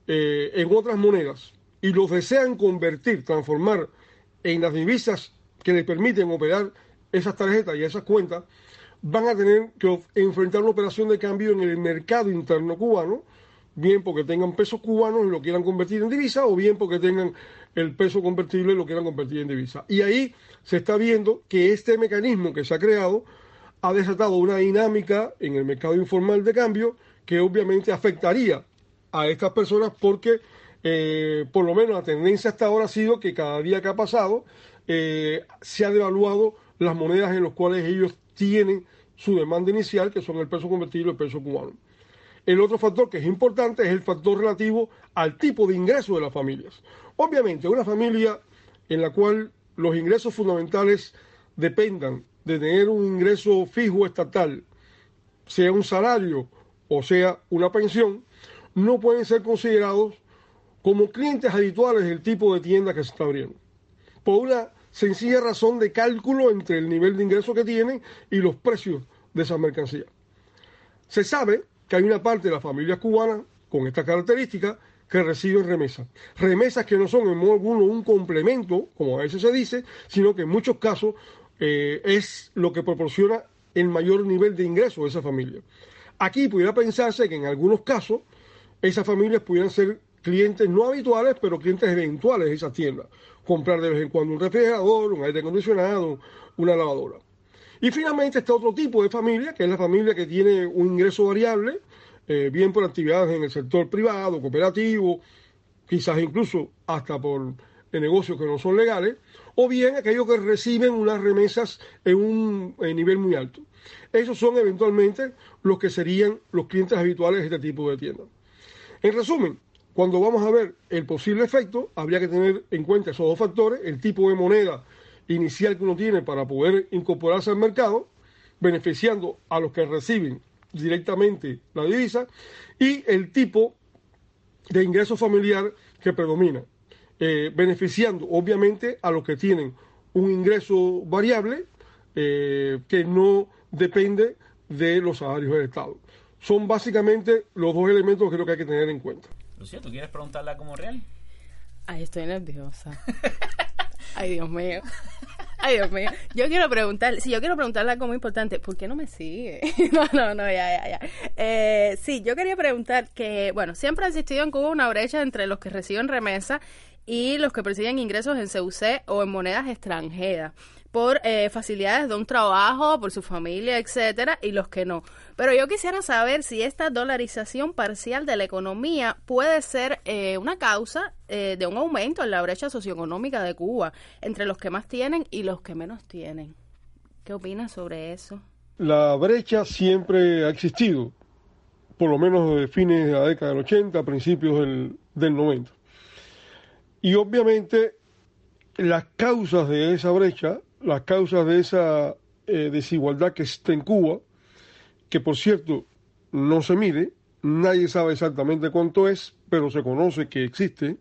eh, en otras monedas y los desean convertir, transformar en las divisas que les permiten operar esas tarjetas y esas cuentas, van a tener que enfrentar una operación de cambio en el mercado interno cubano, bien porque tengan pesos cubanos y lo quieran convertir en divisa, o bien porque tengan el peso convertible lo quieran convertir en divisa. Y ahí se está viendo que este mecanismo que se ha creado ha desatado una dinámica en el mercado informal de cambio que obviamente afectaría a estas personas porque eh, por lo menos la tendencia hasta ahora ha sido que cada día que ha pasado eh, se ha devaluado las monedas en las cuales ellos tienen su demanda inicial, que son el peso convertible y el peso cubano. El otro factor que es importante es el factor relativo al tipo de ingreso de las familias. Obviamente, una familia en la cual los ingresos fundamentales dependan de tener un ingreso fijo estatal, sea un salario o sea una pensión, no pueden ser considerados como clientes habituales del tipo de tienda que se está abriendo. Por una sencilla razón de cálculo entre el nivel de ingreso que tienen y los precios de esas mercancías. Se sabe que hay una parte de las familias cubanas con esta característica que reciben remesas. Remesas que no son en modo alguno un complemento, como a veces se dice, sino que en muchos casos eh, es lo que proporciona el mayor nivel de ingreso de esa familia. Aquí pudiera pensarse que en algunos casos esas familias pudieran ser clientes no habituales, pero clientes eventuales de esas tiendas. Comprar de vez en cuando un refrigerador, un aire acondicionado, una lavadora. Y finalmente está otro tipo de familia, que es la familia que tiene un ingreso variable, eh, bien por actividades en el sector privado, cooperativo, quizás incluso hasta por negocios que no son legales, o bien aquellos que reciben unas remesas en un nivel muy alto. Esos son eventualmente los que serían los clientes habituales de este tipo de tiendas. En resumen, cuando vamos a ver el posible efecto, habría que tener en cuenta esos dos factores, el tipo de moneda inicial que uno tiene para poder incorporarse al mercado, beneficiando a los que reciben directamente la divisa, y el tipo de ingreso familiar que predomina, eh, beneficiando obviamente a los que tienen un ingreso variable eh, que no depende de los salarios del Estado. Son básicamente los dos elementos que creo que hay que tener en cuenta. Lucía, ¿tú quieres preguntarle a como real? Ay, estoy nerviosa. Ay, Dios mío. Ay, Dios mío. Yo quiero preguntar, si yo quiero preguntarle algo muy importante, ¿por qué no me sigue? no, no, no, ya, ya, ya. Eh, sí, yo quería preguntar que, bueno, siempre ha existido en Cuba una brecha entre los que reciben remesa y los que persiguen ingresos en CUC o en monedas extranjeras por eh, facilidades de un trabajo, por su familia, etcétera, y los que no. Pero yo quisiera saber si esta dolarización parcial de la economía puede ser eh, una causa eh, de un aumento en la brecha socioeconómica de Cuba entre los que más tienen y los que menos tienen. ¿Qué opinas sobre eso? La brecha siempre ha existido, por lo menos desde fines de la década del 80, principios del, del 90. Y obviamente las causas de esa brecha las causas de esa eh, desigualdad que está en Cuba, que por cierto no se mide, nadie sabe exactamente cuánto es, pero se conoce que existe.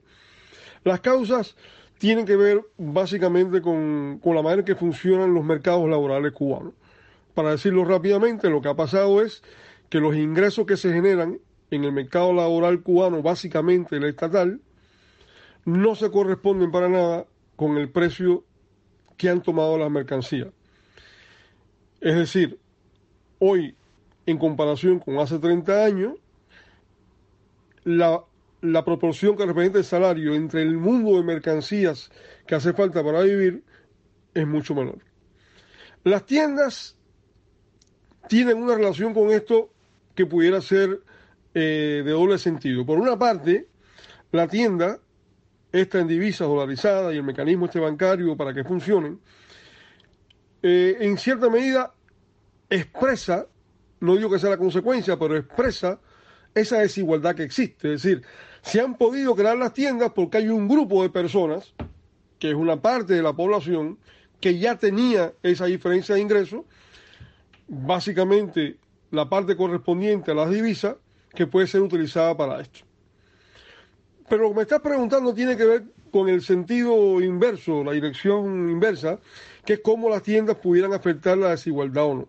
Las causas tienen que ver básicamente con, con la manera que funcionan los mercados laborales cubanos. Para decirlo rápidamente, lo que ha pasado es que los ingresos que se generan en el mercado laboral cubano, básicamente el estatal, no se corresponden para nada con el precio que han tomado las mercancías. Es decir, hoy, en comparación con hace 30 años, la, la proporción que representa el salario entre el mundo de mercancías que hace falta para vivir es mucho menor. Las tiendas tienen una relación con esto que pudiera ser eh, de doble sentido. Por una parte, la tienda esta en divisas dolarizadas y el mecanismo este bancario para que funcionen, eh, en cierta medida expresa, no digo que sea la consecuencia, pero expresa esa desigualdad que existe. Es decir, se han podido crear las tiendas porque hay un grupo de personas, que es una parte de la población, que ya tenía esa diferencia de ingresos, básicamente la parte correspondiente a las divisas, que puede ser utilizada para esto. Pero lo que me estás preguntando tiene que ver con el sentido inverso, la dirección inversa, que es cómo las tiendas pudieran afectar la desigualdad o no.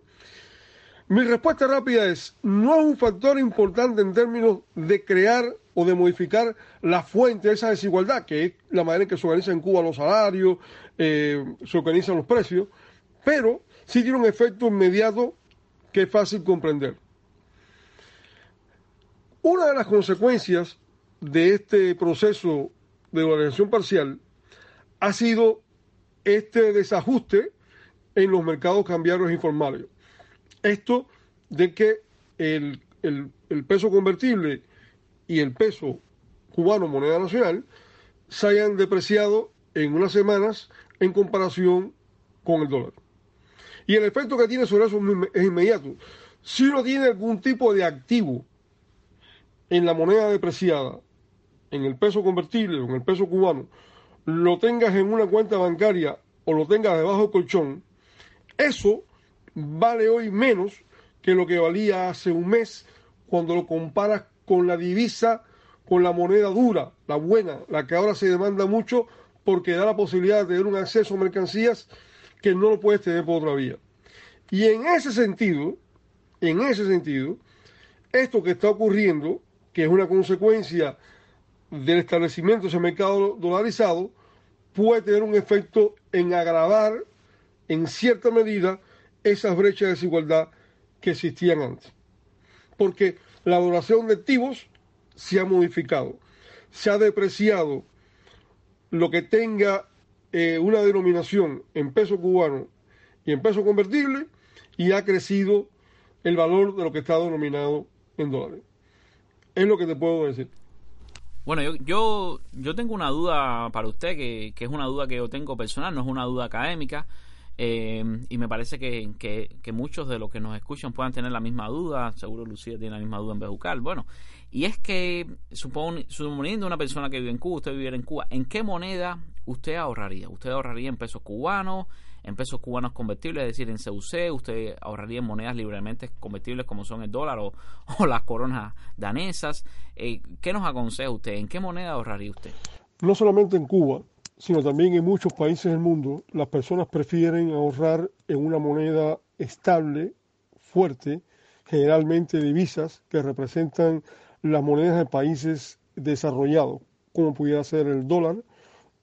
Mi respuesta rápida es, no es un factor importante en términos de crear o de modificar la fuente de esa desigualdad, que es la manera en que se organizan en Cuba los salarios, eh, se organizan los precios, pero sí tiene un efecto inmediato que es fácil comprender. Una de las consecuencias de este proceso de organización parcial ha sido este desajuste en los mercados cambiarios informales. Esto de que el, el, peso convertible y el peso cubano, moneda nacional, se hayan depreciado en unas semanas en comparación con el dólar. Y el efecto que tiene sobre eso es inmediato. Si uno tiene algún tipo de activo en la moneda depreciada en el peso convertible o en el peso cubano, lo tengas en una cuenta bancaria o lo tengas debajo del colchón, eso vale hoy menos que lo que valía hace un mes cuando lo comparas con la divisa, con la moneda dura, la buena, la que ahora se demanda mucho porque da la posibilidad de tener un acceso a mercancías que no lo puedes tener por otra vía. Y en ese sentido, en ese sentido, esto que está ocurriendo, que es una consecuencia del establecimiento de ese mercado dolarizado, puede tener un efecto en agravar en cierta medida esas brechas de desigualdad que existían antes. Porque la donación de activos se ha modificado, se ha depreciado lo que tenga eh, una denominación en peso cubano y en peso convertible y ha crecido el valor de lo que está denominado en dólares. Es lo que te puedo decir. Bueno, yo, yo, yo tengo una duda para usted, que, que, es una duda que yo tengo personal, no es una duda académica, eh, y me parece que, que, muchos de los que nos escuchan puedan tener la misma duda, seguro Lucía tiene la misma duda en Bejucal, bueno, y es que suponiendo una persona que vive en Cuba, usted viviera en Cuba, ¿en qué moneda usted ahorraría? ¿Usted ahorraría en pesos cubanos? en pesos cubanos convertibles, es decir, en CUC, usted ahorraría en monedas libremente convertibles como son el dólar o, las coronas danesas. Eh, ¿Qué nos aconseja usted? ¿En qué moneda ahorraría usted? No solamente en Cuba, sino también en muchos países del mundo, las personas prefieren ahorrar en una moneda estable, fuerte, generalmente divisas que representan las monedas de países desarrollados, como pudiera ser el dólar,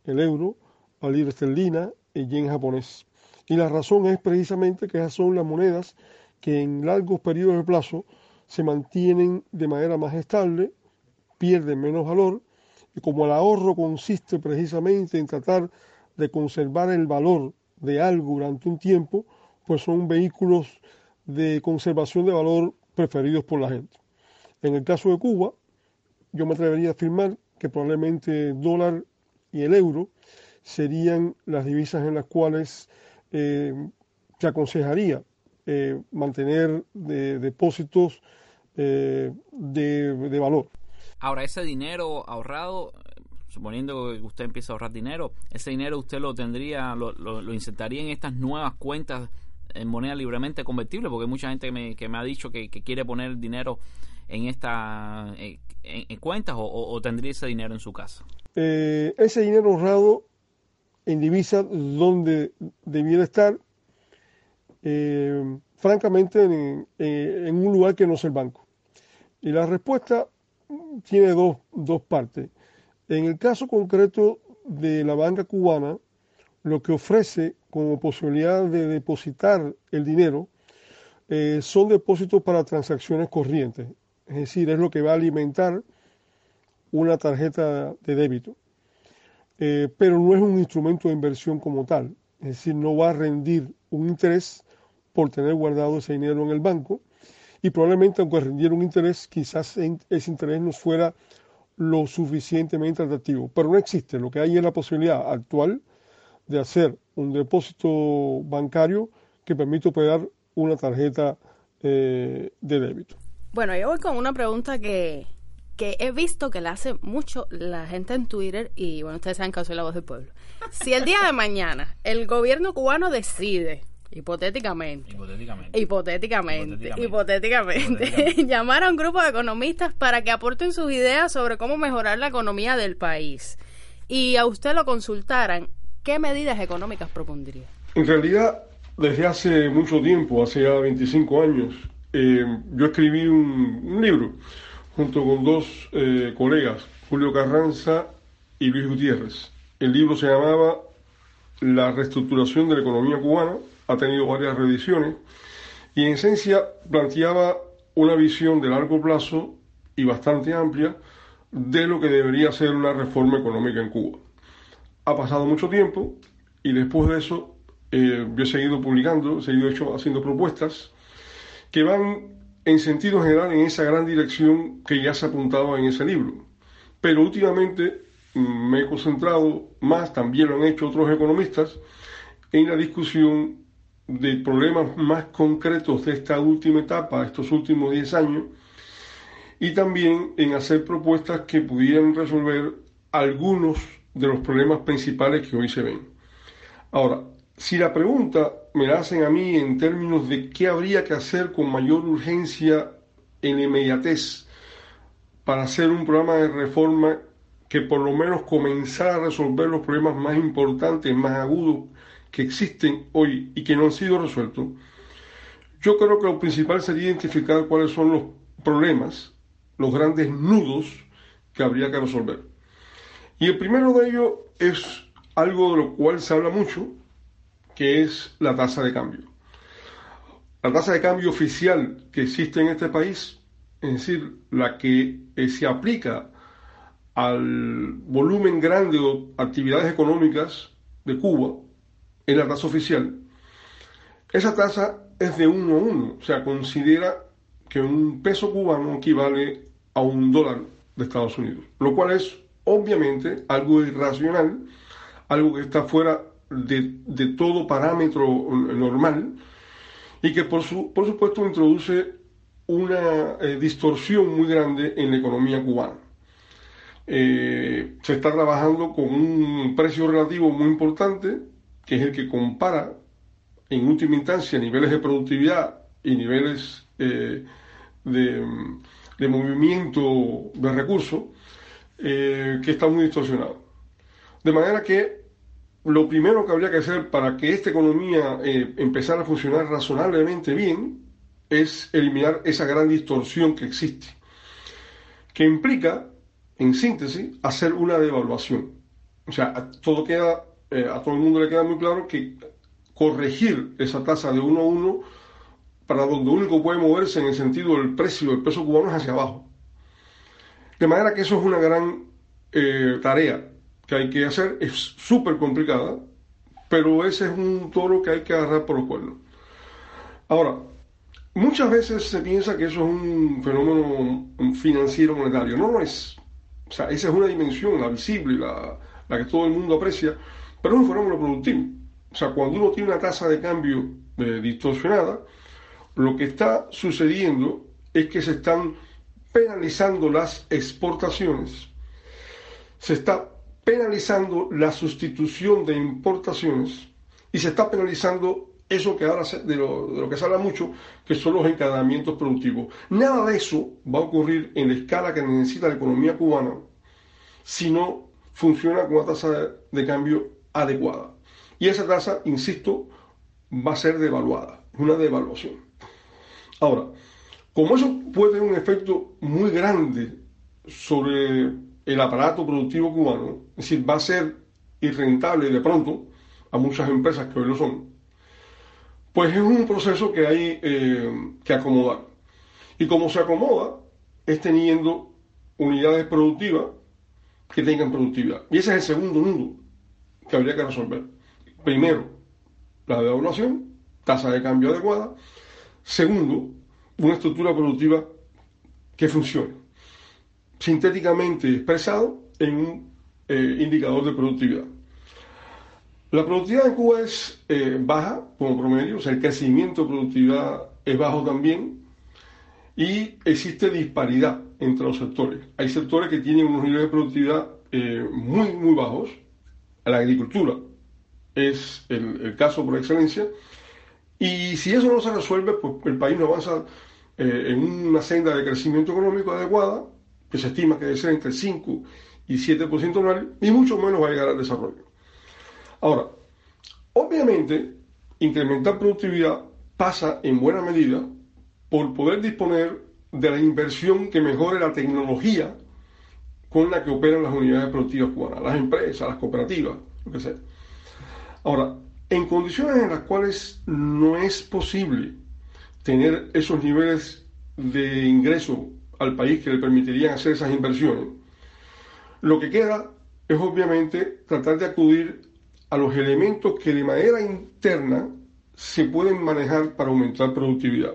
el euro, la libra esterlina, el yen japonés. Y la razón es precisamente que esas son las monedas que en largos periodos de plazo se mantienen de manera más estable, pierden menos valor, y como el ahorro consiste precisamente en tratar de conservar el valor de algo durante un tiempo, pues son vehículos de conservación de valor preferidos por la gente. En el caso de Cuba, yo me atrevería a afirmar que probablemente el dólar y el euro serían las divisas en las cuales eh, se aconsejaría eh, mantener depósitos eh, de, valor. Ahora, ese dinero ahorrado, suponiendo que usted empieza a ahorrar dinero, ese dinero usted lo tendría, lo, lo, insertaría en estas nuevas cuentas en moneda libremente convertible, porque hay mucha gente que me, ha dicho que, quiere poner dinero en esta en, cuentas o, tendría ese dinero en su casa. ese dinero ahorrado en divisa donde debiera estar, eh, francamente, en, un lugar que no es el banco. Y la respuesta tiene dos, dos partes. En el caso concreto de la banca cubana, lo que ofrece como posibilidad de depositar el dinero eh, son depósitos para transacciones corrientes. Es decir, es lo que va a alimentar una tarjeta de débito. Eh, pero no es un instrumento de inversión como tal. Es decir, no va a rendir un interés por tener guardado ese dinero en el banco y probablemente aunque rendiera un interés, quizás ese interés no fuera lo suficientemente atractivo. Pero no existe. Lo que hay es la posibilidad actual de hacer un depósito bancario que permite operar una tarjeta eh, de débito. Bueno, yo voy con una pregunta que, que he visto que le hace mucho la gente en Twitter y bueno, ustedes saben que soy la voz del pueblo. Si el día de mañana el gobierno cubano decide hipotéticamente, hipotéticamente, hipotéticamente, hipotéticamente, llamar a un grupo de economistas para que aporten sus ideas sobre cómo mejorar la economía del país. Y a usted lo consultaran, ¿qué medidas económicas propondría? En realidad, desde hace mucho tiempo, hace ya 25 años, eh, yo escribí un libro junto con dos eh, colegas, Julio Carranza y Luis Gutiérrez. El libro se llamaba La reestructuración de la economía cubana, ha tenido varias reediciones y en esencia planteaba una visión de largo plazo y bastante amplia de lo que debería ser una reforma económica en Cuba. Ha pasado mucho tiempo y después de eso eh, yo he seguido publicando, he seguido hecho, haciendo propuestas que van en sentido general en esa gran dirección que ya se apuntaba en ese libro. Pero últimamente mm, me he concentrado más, también lo han hecho otros economistas, en la discusión de problemas más concretos de esta última etapa, estos últimos 10 años, y también en hacer propuestas que pudieran resolver algunos de los problemas principales que hoy se ven. Ahora, si la pregunta me la hacen a mí en términos de qué habría que hacer con mayor urgencia en inmediatez para hacer un programa de reforma que por lo menos comenzara a resolver los problemas más importantes, más agudos que existen hoy y que no han sido resueltos, yo creo que lo principal sería identificar cuáles son los problemas, los grandes nudos que habría que resolver. Y el primero de ellos es algo de lo cual se habla mucho, que es la tasa de cambio. La tasa de cambio oficial que existe en este país, es decir, la que eh, se aplica al volumen grande de actividades económicas de Cuba, en la tasa oficial, esa tasa es de uno a uno, o sea, considera que un peso cubano equivale a un dólar de Estados Unidos, lo cual es obviamente algo irracional, algo que está fuera de, todo parámetro normal y que por, su, por supuesto introduce una eh, distorsión muy grande en la economía cubana. Eh, se está trabajando con un precio relativo muy importante, que es el que compara en última instancia niveles de productividad y niveles eh, de, de, movimiento de recursos, que está muy distorsionado. De manera que lo primero que habría que hacer para que esta economía eh, empezara a funcionar razonablemente bien es eliminar esa gran distorsión que existe, que implica, en síntesis, hacer una devaluación. O sea, todo, queda, eh, a todo el mundo le queda muy claro que corregir esa tasa de uno a uno para donde único puede moverse en el sentido del precio del peso cubano es hacia abajo. De manera que eso es una gran eh, tarea que hay que hacer es súper complicada, pero ese es un toro que hay que agarrar por los cuernos. Ahora, muchas veces se piensa que eso es un fenómeno financiero monetario. No lo es. O sea, esa es una dimensión, la visible, la, la que todo el mundo aprecia, pero es un fenómeno productivo. O sea, cuando uno tiene una tasa de cambio eh, distorsionada, lo que está sucediendo es que se están penalizando las exportaciones, se está penalizando la sustitución de importaciones y se está penalizando eso que ahora de lo, de que se habla mucho, que son los encadenamientos productivos. Nada de eso va a ocurrir en la escala que necesita la economía cubana si no funciona con una tasa de cambio adecuada. Y esa tasa, insisto, va a ser devaluada, una devaluación. Ahora, como eso puede tener un efecto muy grande sobre el aparato productivo cubano, es decir, va a ser irrentable de pronto a muchas empresas que hoy lo son, pues es un proceso que hay eh, que acomodar. Y como se acomoda, es teniendo unidades productivas que tengan productividad. Y ese es el segundo nudo que habría que resolver. Primero, la devaluación, tasa de cambio adecuada. Segundo, una estructura productiva que funcione sintéticamente expresado en un eh, indicador de productividad. La productividad en Cuba es eh, baja como promedio, o sea, el crecimiento de productividad es bajo también y existe disparidad entre los sectores. Hay sectores que tienen unos niveles de productividad eh, muy, muy bajos. La agricultura es el, el, caso por excelencia. Y si eso no se resuelve, pues el país no avanza en una senda de crecimiento económico adecuada que se estima que debe ser entre 5 y 7% anual, y mucho menos va a llegar al desarrollo. Ahora, obviamente, incrementar productividad pasa en buena medida por poder disponer de la inversión que mejore la tecnología con la que operan las unidades productivas cubanas, las empresas, las cooperativas, lo que sea. Ahora, en condiciones en las cuales no es posible tener esos niveles de ingreso al país que le permitirían hacer esas inversiones. Lo que queda es obviamente tratar de acudir a los elementos que de manera interna se pueden manejar para aumentar productividad.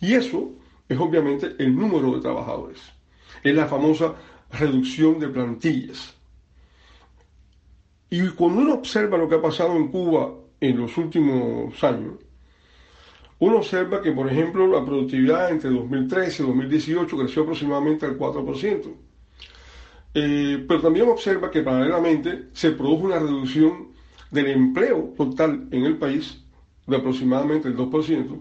Y eso es obviamente el número de trabajadores. Es la famosa reducción de plantillas. Y cuando uno observa lo que ha pasado en Cuba en los últimos años, uno observa que, por ejemplo, la productividad entre 2013 y 2018 creció aproximadamente al 4%. Eh, pero también observa que paralelamente se produjo una reducción del empleo total en el país, de aproximadamente el 2%,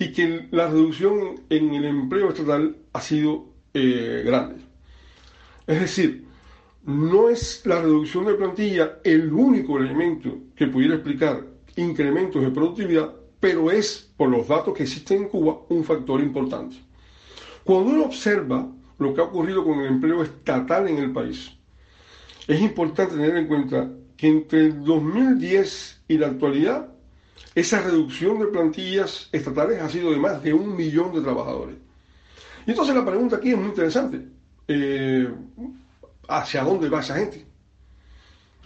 y que la reducción en el empleo estatal ha sido eh, grande. Es decir, no es la reducción de plantilla el único elemento que pudiera explicar incrementos de productividad, pero es, por los datos que existen en Cuba, un factor importante. Cuando uno observa lo que ha ocurrido con el empleo estatal en el país, es importante tener en cuenta que entre el 2010 y la actualidad, esa reducción de plantillas estatales ha sido de más de un millón de trabajadores. Y entonces la pregunta aquí es muy interesante. Eh, ¿Hacia dónde va esa gente?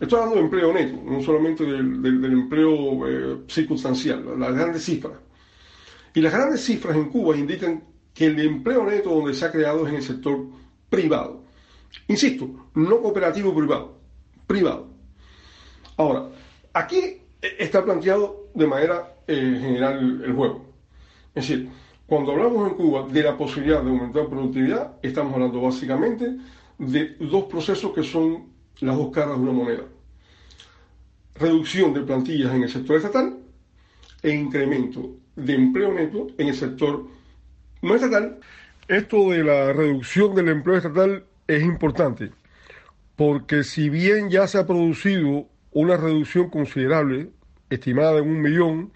Estoy hablando de empleo neto, no solamente del, empleo eh, circunstancial, las grandes cifras. Y las grandes cifras en Cuba indican que el empleo neto donde se ha creado es en el sector privado. Insisto, no cooperativo privado, privado. Ahora, aquí está planteado de manera eh, general el juego. Es decir, cuando hablamos en Cuba de la posibilidad de aumentar productividad, estamos hablando básicamente de dos procesos que son las dos caras de una moneda. Reducción de plantillas en el sector estatal e incremento de empleo neto en el sector no estatal. Esto de la reducción del empleo estatal es importante, porque si bien ya se ha producido una reducción considerable, estimada en un millón,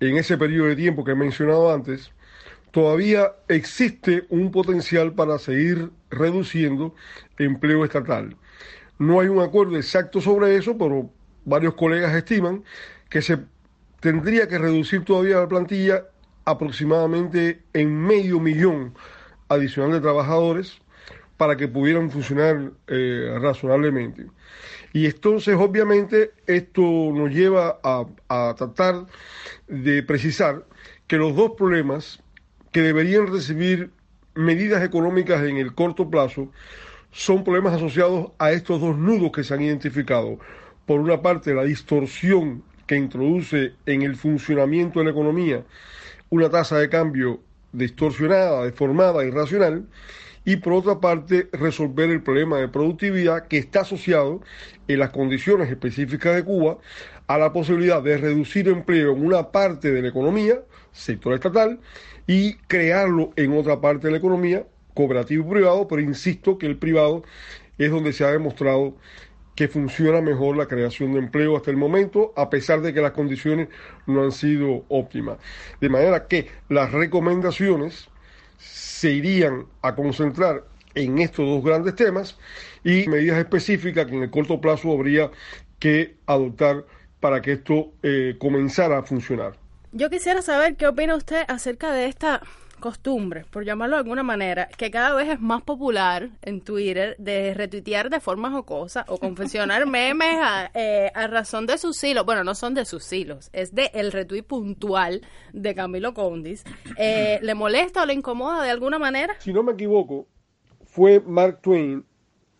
en ese periodo de tiempo que he mencionado antes, todavía existe un potencial para seguir reduciendo empleo estatal. No hay un acuerdo exacto sobre eso, pero varios colegas estiman que se tendría que reducir todavía la plantilla aproximadamente en medio millón adicional de trabajadores para que pudieran funcionar eh, razonablemente. Y entonces, obviamente, esto nos lleva a, a tratar de precisar que los dos problemas que deberían recibir medidas económicas en el corto plazo son problemas asociados a estos dos nudos que se han identificado. Por una parte, la distorsión que introduce en el funcionamiento de la economía una tasa de cambio distorsionada, deformada, irracional, y por otra parte resolver el problema de productividad que está asociado en las condiciones específicas de Cuba a la posibilidad de reducir empleo en una parte de la economía, sector estatal, y crearlo en otra parte de la economía, cooperativo y privado, pero insisto que el privado es donde se ha demostrado que funciona mejor la creación de empleo hasta el momento, a pesar de que las condiciones no han sido óptimas. De manera que las recomendaciones se irían a concentrar en estos dos grandes temas y medidas específicas que en el corto plazo habría que adoptar para que esto eh, comenzara a funcionar. Yo quisiera saber qué opina usted acerca de esta costumbre, por llamarlo de alguna manera, que cada vez es más popular en Twitter de retuitear de forma jocosa o confesionar memes a, eh, a, razón de sus hilos. Bueno, no son de sus hilos, es de el retweet puntual de Camilo Condis. Eh, ¿Le molesta o le incomoda de alguna manera? Si no me equivoco, fue Mark Twain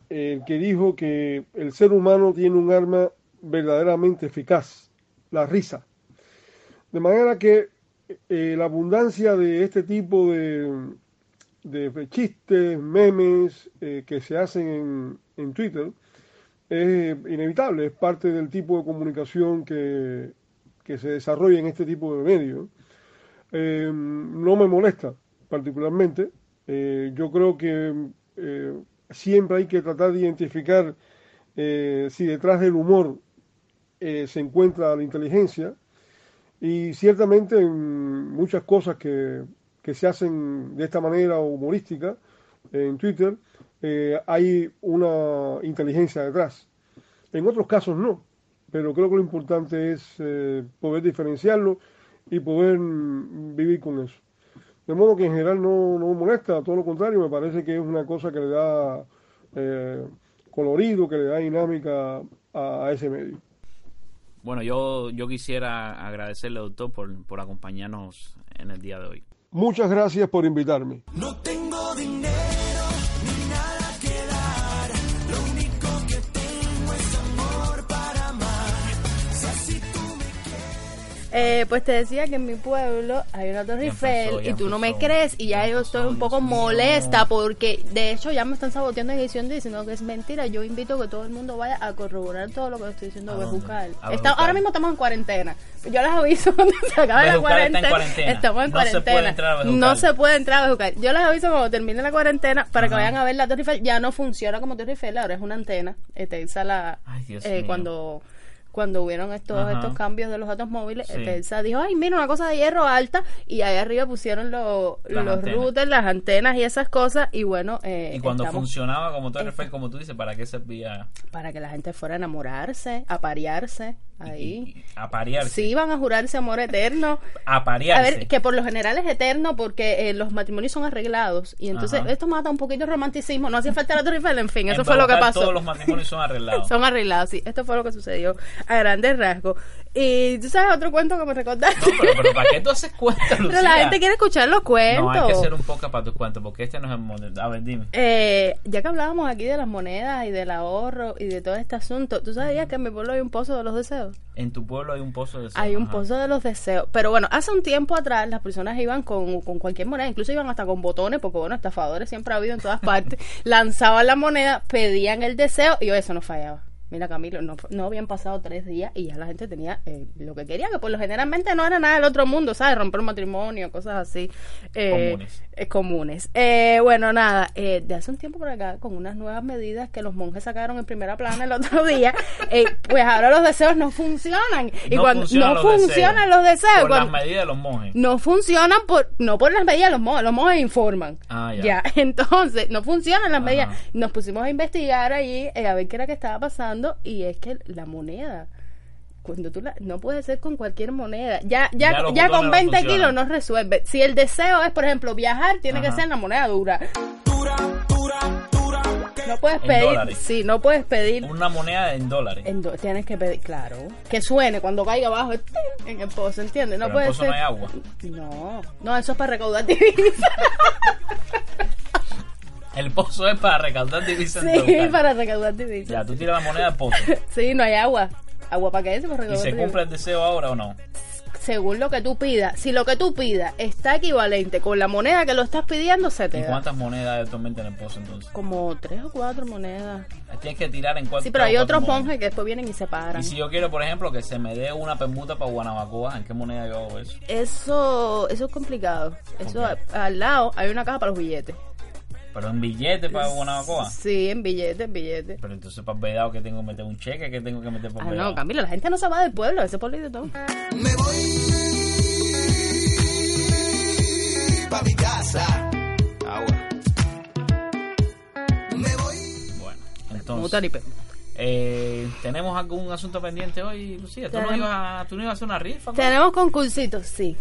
el que dijo que el ser humano tiene un arma verdaderamente eficaz, la risa. De manera que eh, la abundancia de este tipo de, chistes, memes eh, que se hacen en, Twitter es inevitable, es parte del tipo de comunicación que, que se desarrolla en este tipo de medios. Eh, no me molesta particularmente. yo creo que siempre hay que tratar de identificar si detrás del humor se encuentra la inteligencia y ciertamente en muchas cosas que, se hacen de esta manera humorística en Twitter, eh, hay una inteligencia detrás. En otros casos no, pero creo que lo importante es eh, poder diferenciarlo y poder vivir con eso. De modo que en general no, no me molesta, todo lo contrario, me parece que es una cosa que le da eh, colorido, que le da dinámica a ese medio. Bueno, yo, yo quisiera agradecerle, doctor, por, por acompañarnos en el día de hoy. Muchas gracias por invitarme. No tengo dinero Eh, pues te decía que en mi pueblo hay una Torre Eiffel y tú no me crees y ya Ya yo estoy un poco Dios mío. molesta porque de hecho ya me están saboteando en edición diciendo que es mentira. Yo invito a que todo el mundo vaya a corroborar todo lo que estoy diciendo ¿A de? Bejucal. Está- ahora mismo estamos en cuarentena. Yo les aviso cuando se acabe la cuarentena. cuarentena. Estamos en No se cuarentena. puede entrar a Bejucal. No se puede entrar a Bejucal. Yo les aviso cuando termine la cuarentena para que vayan a ver la Torre Eiffel. Ya no funciona como Torre Eiffel, ahora es una antena. Telsa la, Ay, Dios eh, mío. cuando cuando hubieron estos Ajá. estos cambios de los datos móviles, Sí. Telsa dijo, ay, mira, una cosa de hierro alta, y ahí arriba pusieron los, Las los antenas. routers, las antenas y esas cosas, y bueno, eh, Y cuando estamos- funcionaba como Torre Eiffel, como tú dices, ¿para qué servía? para que la gente fuera a enamorarse, a parearse, ahí. Y- y- a parearse. Sí, iban a jurarse amor eterno. A A parearse. ver, que por lo general es eterno porque eh, los matrimonios son arreglados. Y entonces Ajá. esto mata un poquito de romanticismo. No hacía falta la Torre en fin, eso fue lo que pasó. Todos los matrimonios son arreglados. Son arreglados, sí. Esto fue lo que sucedió a grandes rasgos. Y tú sabes otro cuento que me recordaste. No, pero, pero ¿para qué tú haces cuentas, Lucía? Pero la gente quiere escuchar los cuentos. No, hay que hacer un poco para tus cuentos, porque este no es el modelo. A ver, dime. Eh, ya que hablábamos aquí de las monedas y del ahorro y de todo este asunto, ¿tú sabías que en mi pueblo hay un pozo de los deseos? En tu pueblo hay un pozo de Hay un Ajá. pozo de los deseos. Pero bueno, hace un tiempo atrás las personas iban con, con cualquier moneda, incluso iban hasta con botones, porque bueno, estafadores siempre ha habido en todas partes. Lanzaban la moneda, pedían el deseo y eso no fallaba. Mira, Camilo, no, no habían pasado tres días y ya la gente tenía eh, lo que quería, que por lo generalmente no era nada del otro mundo, ¿sabes? Romper un matrimonio, cosas así. eh, Comunes. eh, comunes. Eh, bueno, nada, de hace un tiempo por acá, con unas nuevas medidas que los monjes sacaron en primera plana el otro día, pues ahora los deseos no funcionan. Y No cuando funcionan no los funcionan deseos. los deseos, Por cuando- las medidas de los monjes. no funcionan por no por las medidas de los monjes, los monjes informan. Ah, ya. entonces no funcionan las Ajá. medidas. Nos pusimos a investigar allí a ver qué era que estaba pasando y es que la moneda cuando tú la, no puede ser con cualquier moneda. Ya ya Ya con botones no 20 funcionan. kilos no resuelve. Si el deseo es, por ejemplo, viajar, tiene que ser en la moneda dura. No puedes En pedir, dólares. sí, no puedes pedir Una moneda en dólares. en do- tienes que pedir, claro, que suene cuando caiga abajo en el pozo, ¿entiendes? No Pero en puede el pozo ser. no hay agua. No, no, eso es para recaudar divisas. El pozo es para recaudar divisas en sí, Total. para recaudar divisas. Ya, tú tiras la moneda al pozo. Sí, no hay agua. ¿Agua para qué? Para ¿Y se divisas. cumple el deseo ahora o no? Según lo que tú pidas. Si lo que tú pidas está equivalente con la moneda que lo estás pidiendo, se te ¿Y da. cuántas monedas hay actualmente en el pozo entonces? Como tres o cuatro monedas. Tienes que tirar en cuatro. Sí, pero hay otros monjes que después vienen y se paran. Y si yo quiero, por ejemplo, que se me dé una permuta para Guanabacoa, ¿en qué moneda yo hago eso? Eso, eso es complicado. Eso Ok. al lado hay una caja para los billetes. Pero en billete para Guanabacoa. Sí, en billetes, en billetes. Pero entonces para el vedado que tengo que meter un cheque, que tengo que meter para Ah, vedado. no, Camilo, la gente no se va del pueblo, ese pueblo de todo. Me voy pa' mi casa. Me voy. Bueno, entonces, eh, ¿tenemos algún asunto pendiente hoy, Lucía? ¿Tú no, ibas a, ¿Tú no ibas a hacer una rifa? Tenemos concursitos, sí.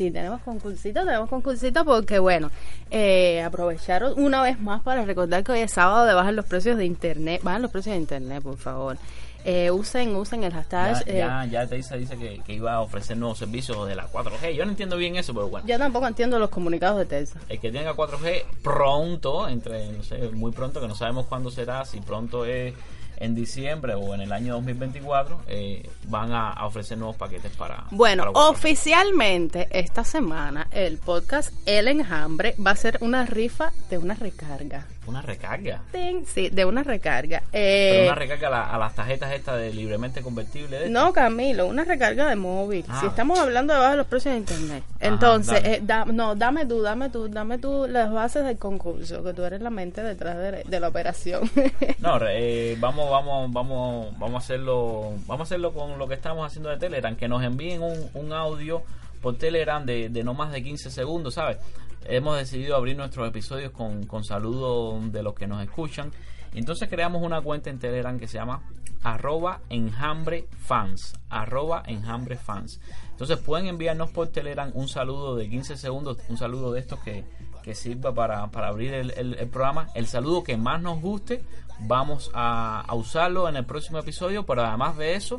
Sí, tenemos concursitos, tenemos concursitos porque, bueno, eh, aprovecharon una vez más para recordar que hoy es sábado de bajar los precios de internet. Bajan los precios de internet, por favor. Eh, usen, usen el hashtag. Ya, eh, ya, ya Teisa dice que, que iba a ofrecer nuevos servicios de la 4G. Yo no entiendo bien eso, pero bueno. Yo tampoco entiendo los comunicados de Telsa. El que tenga 4G pronto, entre, no sé, muy pronto, que no sabemos cuándo será, si pronto es en diciembre o en el año 2024, eh, van a, a ofrecer nuevos paquetes para. Bueno, para 4G. oficialmente esta semana el podcast El Enjambre va a ser una rifa de una recarga. Una recarga. Sí, de una recarga. Pero Eh, una recarga a, la- a las tarjetas estas de libremente convertible. De No, Camilo, una recarga de móvil. Ah. Si estamos hablando de bajar los precios de internet. Ajá, Entonces, eh, da- no, dame tú, dame tú, dame tú las bases del concurso, que tú eres la mente detrás de, de la operación. No, eh, vamos, vamos, vamos, vamos a hacerlo, vamos a hacerlo con lo que estamos haciendo de Telegram, que nos envíen un, un audio por Telegram de, de no más de 15 segundos, ¿sabes? Hemos decidido abrir nuestros episodios con, con saludos de los que nos escuchan. Entonces creamos una cuenta en Telegram que se llama arroba enjambre fans, arroba enjambre fans. Entonces pueden enviarnos por Telegram un saludo de 15 segundos, un saludo de estos que, que sirva para, para abrir el, programa. El saludo que más nos guste, vamos a usarlo en el próximo episodio, pero además de eso,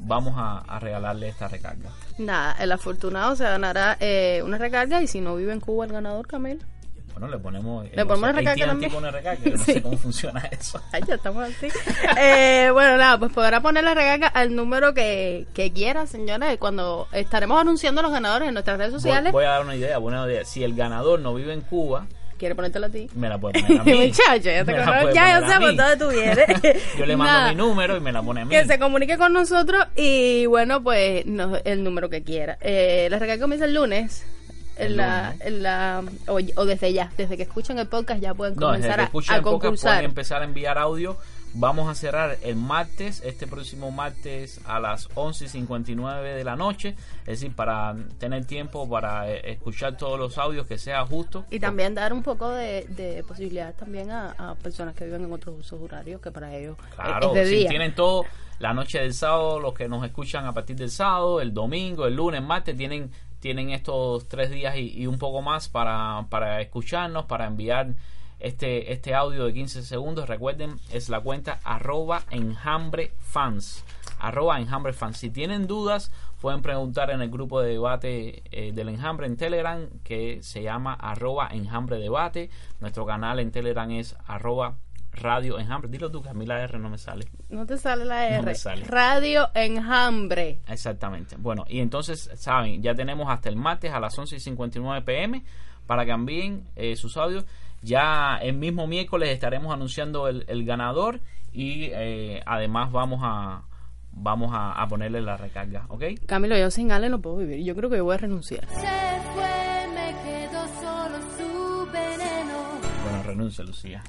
vamos a, a regalarle esta recarga. Nada, el afortunado se ganará eh, una recarga y si no vive en Cuba el ganador, Camilo. Bueno, le ponemos. Le ponemos recarga también. recarga, no sé cómo funciona eso. Ay, ya estamos así. Eh, bueno, nada, pues podrá ponerle recarga al número que, que quiera, señores. Cuando estaremos anunciando los ganadores en nuestras redes Voy, sociales, voy a dar una idea, buena idea. Si el ganador no vive en Cuba, quiere ponértelo a ti. me la puede poner a mí. Muchacho, ya te conozco. Ya yo sé por dónde tú vienes. Yo le mando Nada. mi número y me la pone a mí. Que se comunique con nosotros y bueno, pues el número que quiera. Eh, la recarga comienza el lunes. En la, en la, o, o desde ya, desde que escuchan el podcast ya pueden No, desde comenzar que a, el podcast pueden empezar a enviar audio. Vamos a cerrar el martes, este próximo martes a las 11.59 de la noche. Es decir, para tener tiempo para eh, escuchar todos los audios que sea justo. Y también dar un poco de, de posibilidad también a, a personas que viven en otros usos horarios que para ellos Claro, es de si día. tienen todo la noche del sábado, los que nos escuchan a partir del sábado, el domingo, el lunes, martes, tienen, tienen estos tres días y, y un poco más para, para escucharnos, para enviar este, este audio de 15 segundos. Recuerden, es la cuenta arroba enjambre fans. Arroba enjambre fans. Si tienen dudas, pueden preguntar en el grupo de debate eh, del enjambre en Telegram, que se llama arroba enjambre debate. Nuestro canal en Telegram es arroba radio enjambre. Dilo tú, que a mí la R no me sale. No te sale la No R. me sale. Radio Enjambre. Exactamente. Bueno, y entonces, saben, ya tenemos hasta el martes a las 11 y 59 pm para que envíen eh, sus audios. Ya el mismo miércoles estaremos anunciando el, el ganador y eh, además vamos a vamos a, a ponerle la recarga, ¿ok? Camilo, yo sin Ale no puedo vivir. Yo creo que voy a renunciar. Se fue, renuncia, Lucía.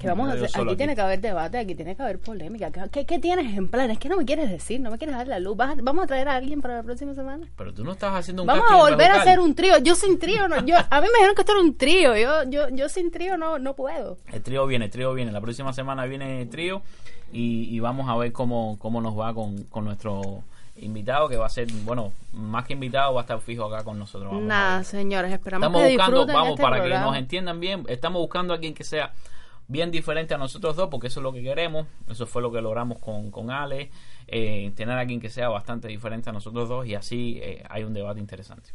Aquí tiene que haber debate, aquí tiene que haber polémica. ¿Qué, tienes en plan? Es que no me quieres decir, no me quieres dar la luz. ¿Vas a- ¿Vamos a traer a alguien para la próxima semana? Pero tú no estás haciendo un Vamos a volver a hacer un trío. Yo sin trío, no, yo, a mí me dijeron que esto era un trío. Yo, yo, yo sin trío no, no puedo. El trío viene, el trío viene. La próxima semana viene el trío y, y vamos a ver cómo, cómo nos va con, con nuestro invitado, que va a ser, bueno, más que invitado, va a estar fijo acá con nosotros. Vamos Nada, señores, esperamos Estamos que buscando, disfruten vamos, este para programa. que nos entiendan bien, estamos buscando a alguien que sea bien diferente a nosotros dos, porque eso es lo que queremos. Eso fue lo que logramos con, con Ale. eh, tener a alguien que sea bastante diferente a nosotros dos y así eh, hay un debate interesante.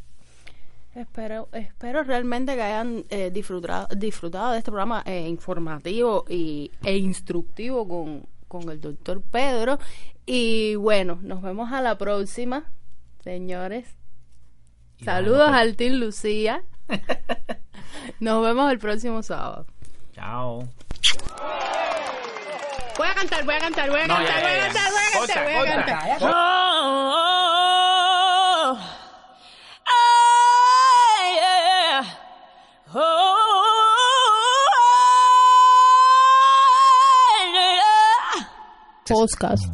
Espero, espero realmente que hayan eh, disfrutado, disfrutado de este programa eh, informativo y, e instructivo con, con el doctor Pedro. Y bueno, nos vemos a la próxima, señores. Y Saludos bueno, pues, al Team Lucía. Nos vemos el próximo sábado. Chao. Voy a cantar, voy a cantar, voy a No, cantar, ya, voy a ya, ya. cantar, voy a cantar, voy a cantar. Podcast.